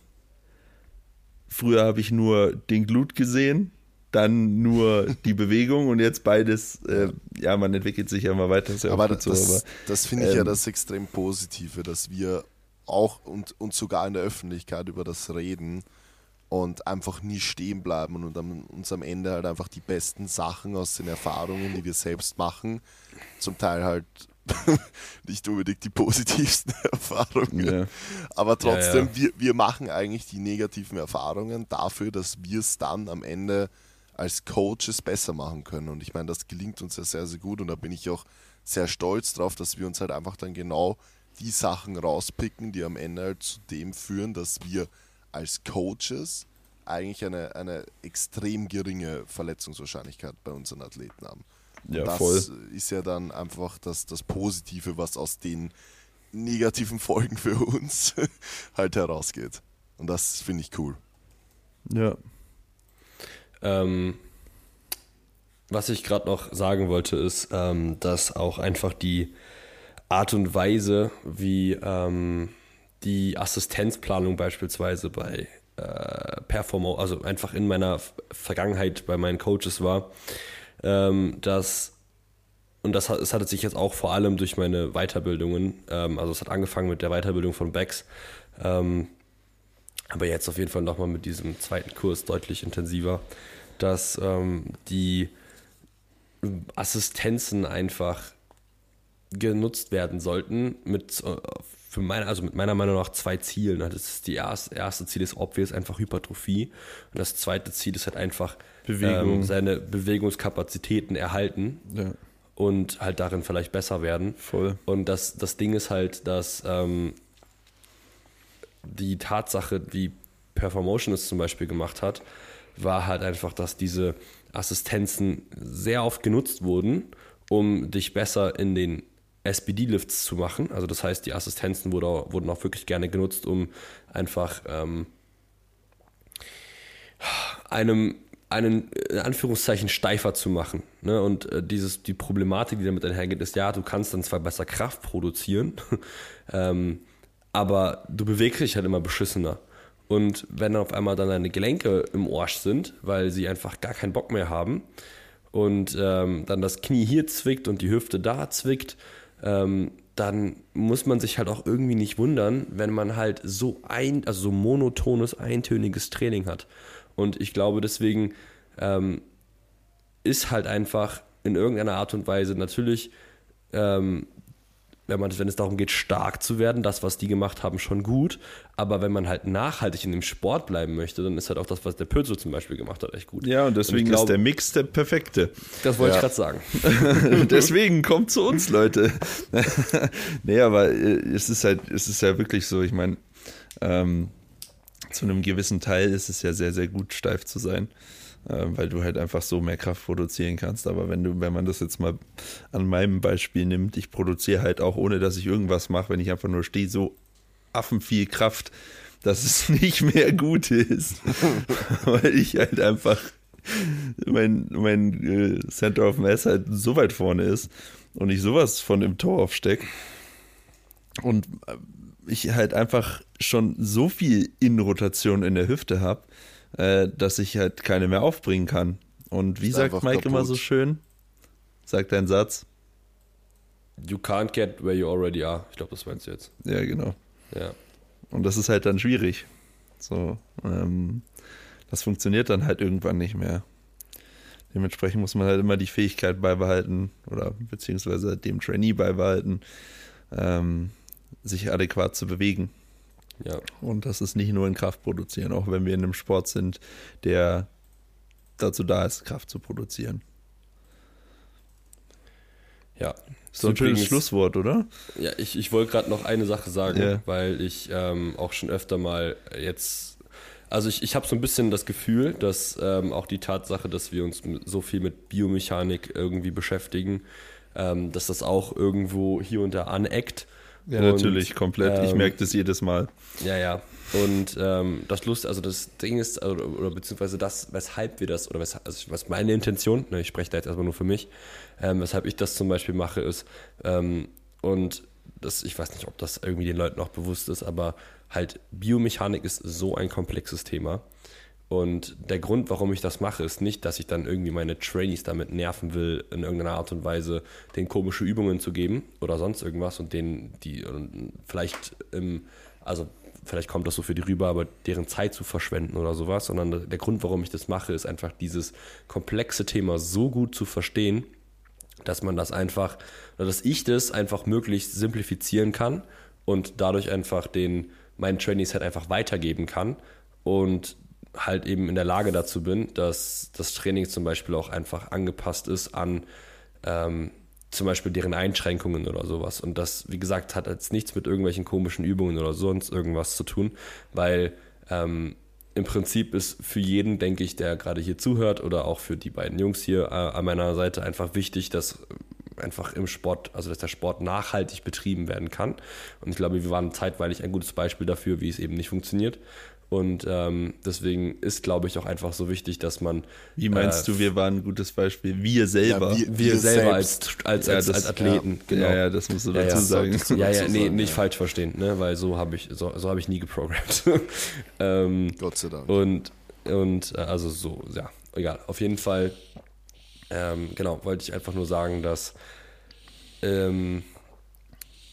Früher habe ich nur den Glut gesehen dann nur die Bewegung und jetzt beides, äh, ja, man entwickelt sich ja immer weiter. Ja aber, das, so, aber das finde ich ähm, ja das extrem Positive, dass wir auch und, und sogar in der Öffentlichkeit über das reden und einfach nie stehen bleiben und uns am Ende halt einfach die besten Sachen aus den Erfahrungen, die wir selbst machen, zum Teil halt nicht unbedingt die positivsten Erfahrungen. Ja. Aber trotzdem, Ja, ja. Wir, wir machen eigentlich die negativen Erfahrungen dafür, dass wir es dann am Ende als Coaches besser machen können. Und ich meine, das gelingt uns ja sehr, sehr gut. Und da bin ich auch sehr stolz drauf, dass wir uns halt einfach dann genau die Sachen rauspicken, die am Ende halt zu dem führen, dass wir als Coaches eigentlich eine, eine extrem geringe Verletzungswahrscheinlichkeit bei unseren Athleten haben. Ja, das voll. ist ja dann einfach das, das Positive, was aus den negativen Folgen für uns halt herausgeht. Und das finde ich cool. Ja. Ähm, was ich gerade noch sagen wollte, ist, ähm, dass auch einfach die Art und Weise, wie ähm, die Assistenzplanung beispielsweise bei äh, Performer, also einfach in meiner Vergangenheit bei meinen Coaches war, ähm, dass und das es hat sich jetzt auch vor allem durch meine Weiterbildungen, ähm, also es hat angefangen mit der Weiterbildung von Becks, ähm, aber jetzt auf jeden Fall nochmal mit diesem zweiten Kurs deutlich intensiver, dass ähm, die Assistenzen einfach genutzt werden sollten mit äh, für meine, also mit meiner Meinung nach zwei Zielen. Das ist die erste, erste Ziel ist obvious einfach Hypertrophie und das zweite Ziel ist halt einfach Bewegung. ähm, seine Bewegungskapazitäten erhalten Ja, und halt darin vielleicht besser werden. voll. Und das, das Ding ist halt, dass ähm, die Tatsache, wie Performotion es zum Beispiel gemacht hat, war halt einfach, dass diese Assistenzen sehr oft genutzt wurden, um dich besser in den SBD-Lifts zu machen. Also das heißt, die Assistenzen wurde, wurden auch wirklich gerne genutzt, um einfach ähm, einem einen in Anführungszeichen steifer zu machen. Ne? Und äh, dieses, die Problematik, die damit einhergeht, ist, ja, du kannst dann zwar besser Kraft produzieren, ähm, aber du bewegst dich halt immer beschissener. Und wenn auf einmal dann deine Gelenke im Arsch sind, weil sie einfach gar keinen Bock mehr haben und ähm, dann das Knie hier zwickt und die Hüfte da zwickt, ähm, dann muss man sich halt auch irgendwie nicht wundern, wenn man halt so ein, also so monotones, eintöniges Training hat. Und ich glaube, deswegen ähm, ist halt einfach in irgendeiner Art und Weise natürlich, ähm, wenn, man, wenn es darum geht, stark zu werden, das, was die gemacht haben, schon gut. Aber wenn man halt nachhaltig in dem Sport bleiben möchte, dann ist halt auch das, was der Pötzel zum Beispiel gemacht hat, echt gut. Ja, und deswegen ich glaub- ist der Mix der perfekte. Das wollte Ja. ich gerade sagen. Deswegen kommt zu uns, Leute. nee, aber äh, es ist halt, es ist ja wirklich so, ich meine, ähm, zu einem gewissen Teil ist es ja sehr, sehr gut, steif zu sein, weil du halt einfach so mehr Kraft produzieren kannst. Aber wenn du, wenn man das jetzt mal an meinem Beispiel nimmt, ich produziere halt auch, ohne dass ich irgendwas mache, wenn ich einfach nur stehe, so affenviel Kraft, dass es nicht mehr gut ist. weil ich halt einfach mein, mein äh, Center of Mass halt so weit vorne ist und ich sowas von im Tor aufsteck und äh, ich halt einfach schon so viel Innenrotation in der Hüfte habe, äh, dass ich halt keine mehr aufbringen kann. Und wie Ist sagt Mike immer kaputt. so schön? Sagt dein Satz? You can't get where you already are. Ich glaube, das meinst du jetzt. Ja, genau. Ja. Und das ist halt dann schwierig. So, ähm, das funktioniert dann halt irgendwann nicht mehr. Dementsprechend muss man halt immer die Fähigkeit beibehalten oder beziehungsweise dem Trainee beibehalten, ähm, sich adäquat zu bewegen. Ja. Und das ist nicht nur in Kraft produzieren, auch wenn wir in einem Sport sind, der dazu da ist, Kraft zu produzieren. Ja. So ein schönes Schlusswort, oder? Ja, ich, ich wollte gerade noch eine Sache sagen, Ja. weil ich ähm, auch schon öfter mal jetzt, also ich, ich habe so ein bisschen das Gefühl, dass ähm, auch die Tatsache, dass wir uns so viel mit Biomechanik irgendwie beschäftigen, ähm, dass das auch irgendwo hier und da aneckt. Ja, Und, natürlich, komplett. ich ähm, merke das jedes Mal. Ja, ja. Und ähm, das Lust, also das Ding ist, oder, oder beziehungsweise das, weshalb wir das, oder weshalb, also was meine Intention, ne, ich spreche da jetzt erstmal nur für mich, ähm, weshalb ich das zum Beispiel mache, ist, ähm, und das, ich weiß nicht, ob das irgendwie den Leuten auch bewusst ist, aber halt Biomechanik ist so ein komplexes Thema. Und der Grund, warum ich das mache, ist nicht, dass ich dann irgendwie meine Trainees damit nerven will, in irgendeiner Art und Weise denen komische Übungen zu geben oder sonst irgendwas und denen die und vielleicht im, also vielleicht kommt das so für die rüber, aber deren Zeit zu verschwenden oder sowas, sondern der Grund, warum ich das mache, ist einfach dieses komplexe Thema so gut zu verstehen, dass man das einfach, dass ich das einfach möglichst simplifizieren kann und dadurch einfach den meinen Trainees halt einfach weitergeben kann. Und halt eben in der Lage dazu bin, dass das Training zum Beispiel auch einfach angepasst ist an ähm, zum Beispiel deren Einschränkungen oder sowas. Und das, wie gesagt, hat jetzt nichts mit irgendwelchen komischen Übungen oder sonst irgendwas zu tun, weil ähm, im Prinzip ist für jeden, denke ich, der gerade hier zuhört oder auch für die beiden Jungs hier äh, an meiner Seite einfach wichtig, dass einfach im Sport, also dass der Sport nachhaltig betrieben werden kann. Und ich glaube, wir waren zeitweilig ein gutes Beispiel dafür, wie es eben nicht funktioniert. Und ähm, deswegen ist, glaube ich, auch einfach so wichtig, dass man. Wie meinst äh, du, wir waren ein gutes Beispiel? Wir selber. Ja, wir, wir, wir, selber als, als, ja, als, das, als, Athleten, ja, genau. Ja, ja, das musst du dazu sagen. So, ja, ja, nee, nicht falsch verstehen, ne? weil so habe ich, so, so hab ich nie geprogrammt. ähm, Gott sei Dank. Und, und äh, also so, ja, egal. Auf jeden Fall, ähm, genau, wollte ich einfach nur sagen, dass ähm,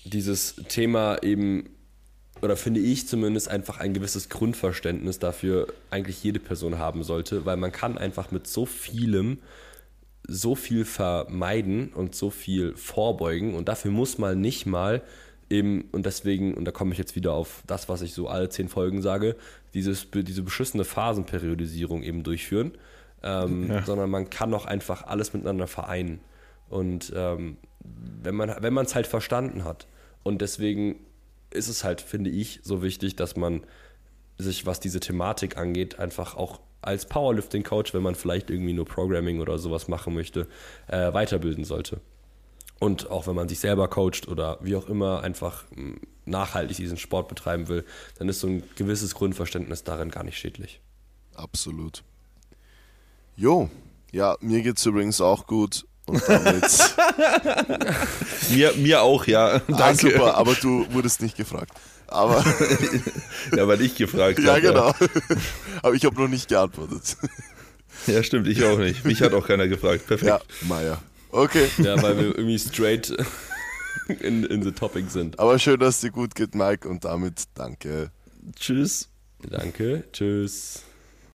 dieses Thema eben oder finde ich zumindest einfach ein gewisses Grundverständnis dafür eigentlich jede Person haben sollte, weil man kann einfach mit so vielem so viel vermeiden und so viel vorbeugen und dafür muss man nicht mal eben, und deswegen, und da komme ich jetzt wieder auf das, was ich so alle zehn Folgen sage, dieses, diese beschissene Phasenperiodisierung eben durchführen, ähm, ja. sondern man kann auch einfach alles miteinander vereinen. Und ähm, wenn man wenn es halt verstanden hat und deswegen ist es halt, finde ich, so wichtig, dass man sich, was diese Thematik angeht, einfach auch als Powerlifting-Coach, wenn man vielleicht irgendwie nur Programming oder sowas machen möchte, äh, weiterbilden sollte. Und auch wenn man sich selber coacht oder wie auch immer einfach hm, nachhaltig diesen Sport betreiben will, dann ist so ein gewisses Grundverständnis darin gar nicht schädlich. Absolut. Jo, ja, mir geht es übrigens auch gut. Und damit. mir, mir auch, ja. Ah, Danke. Ah, super, aber du wurdest nicht gefragt. Aber. ja, weil ich gefragt habe. Ja, genau. aber ich habe noch nicht geantwortet. Ja, stimmt, ich auch nicht. Mich hat auch keiner gefragt. Perfekt. Ja, Maya. Okay. Ja, weil wir irgendwie straight in, in the topic sind. Aber schön, dass es dir gut geht, Mike, und damit danke. Tschüss. Danke. Tschüss.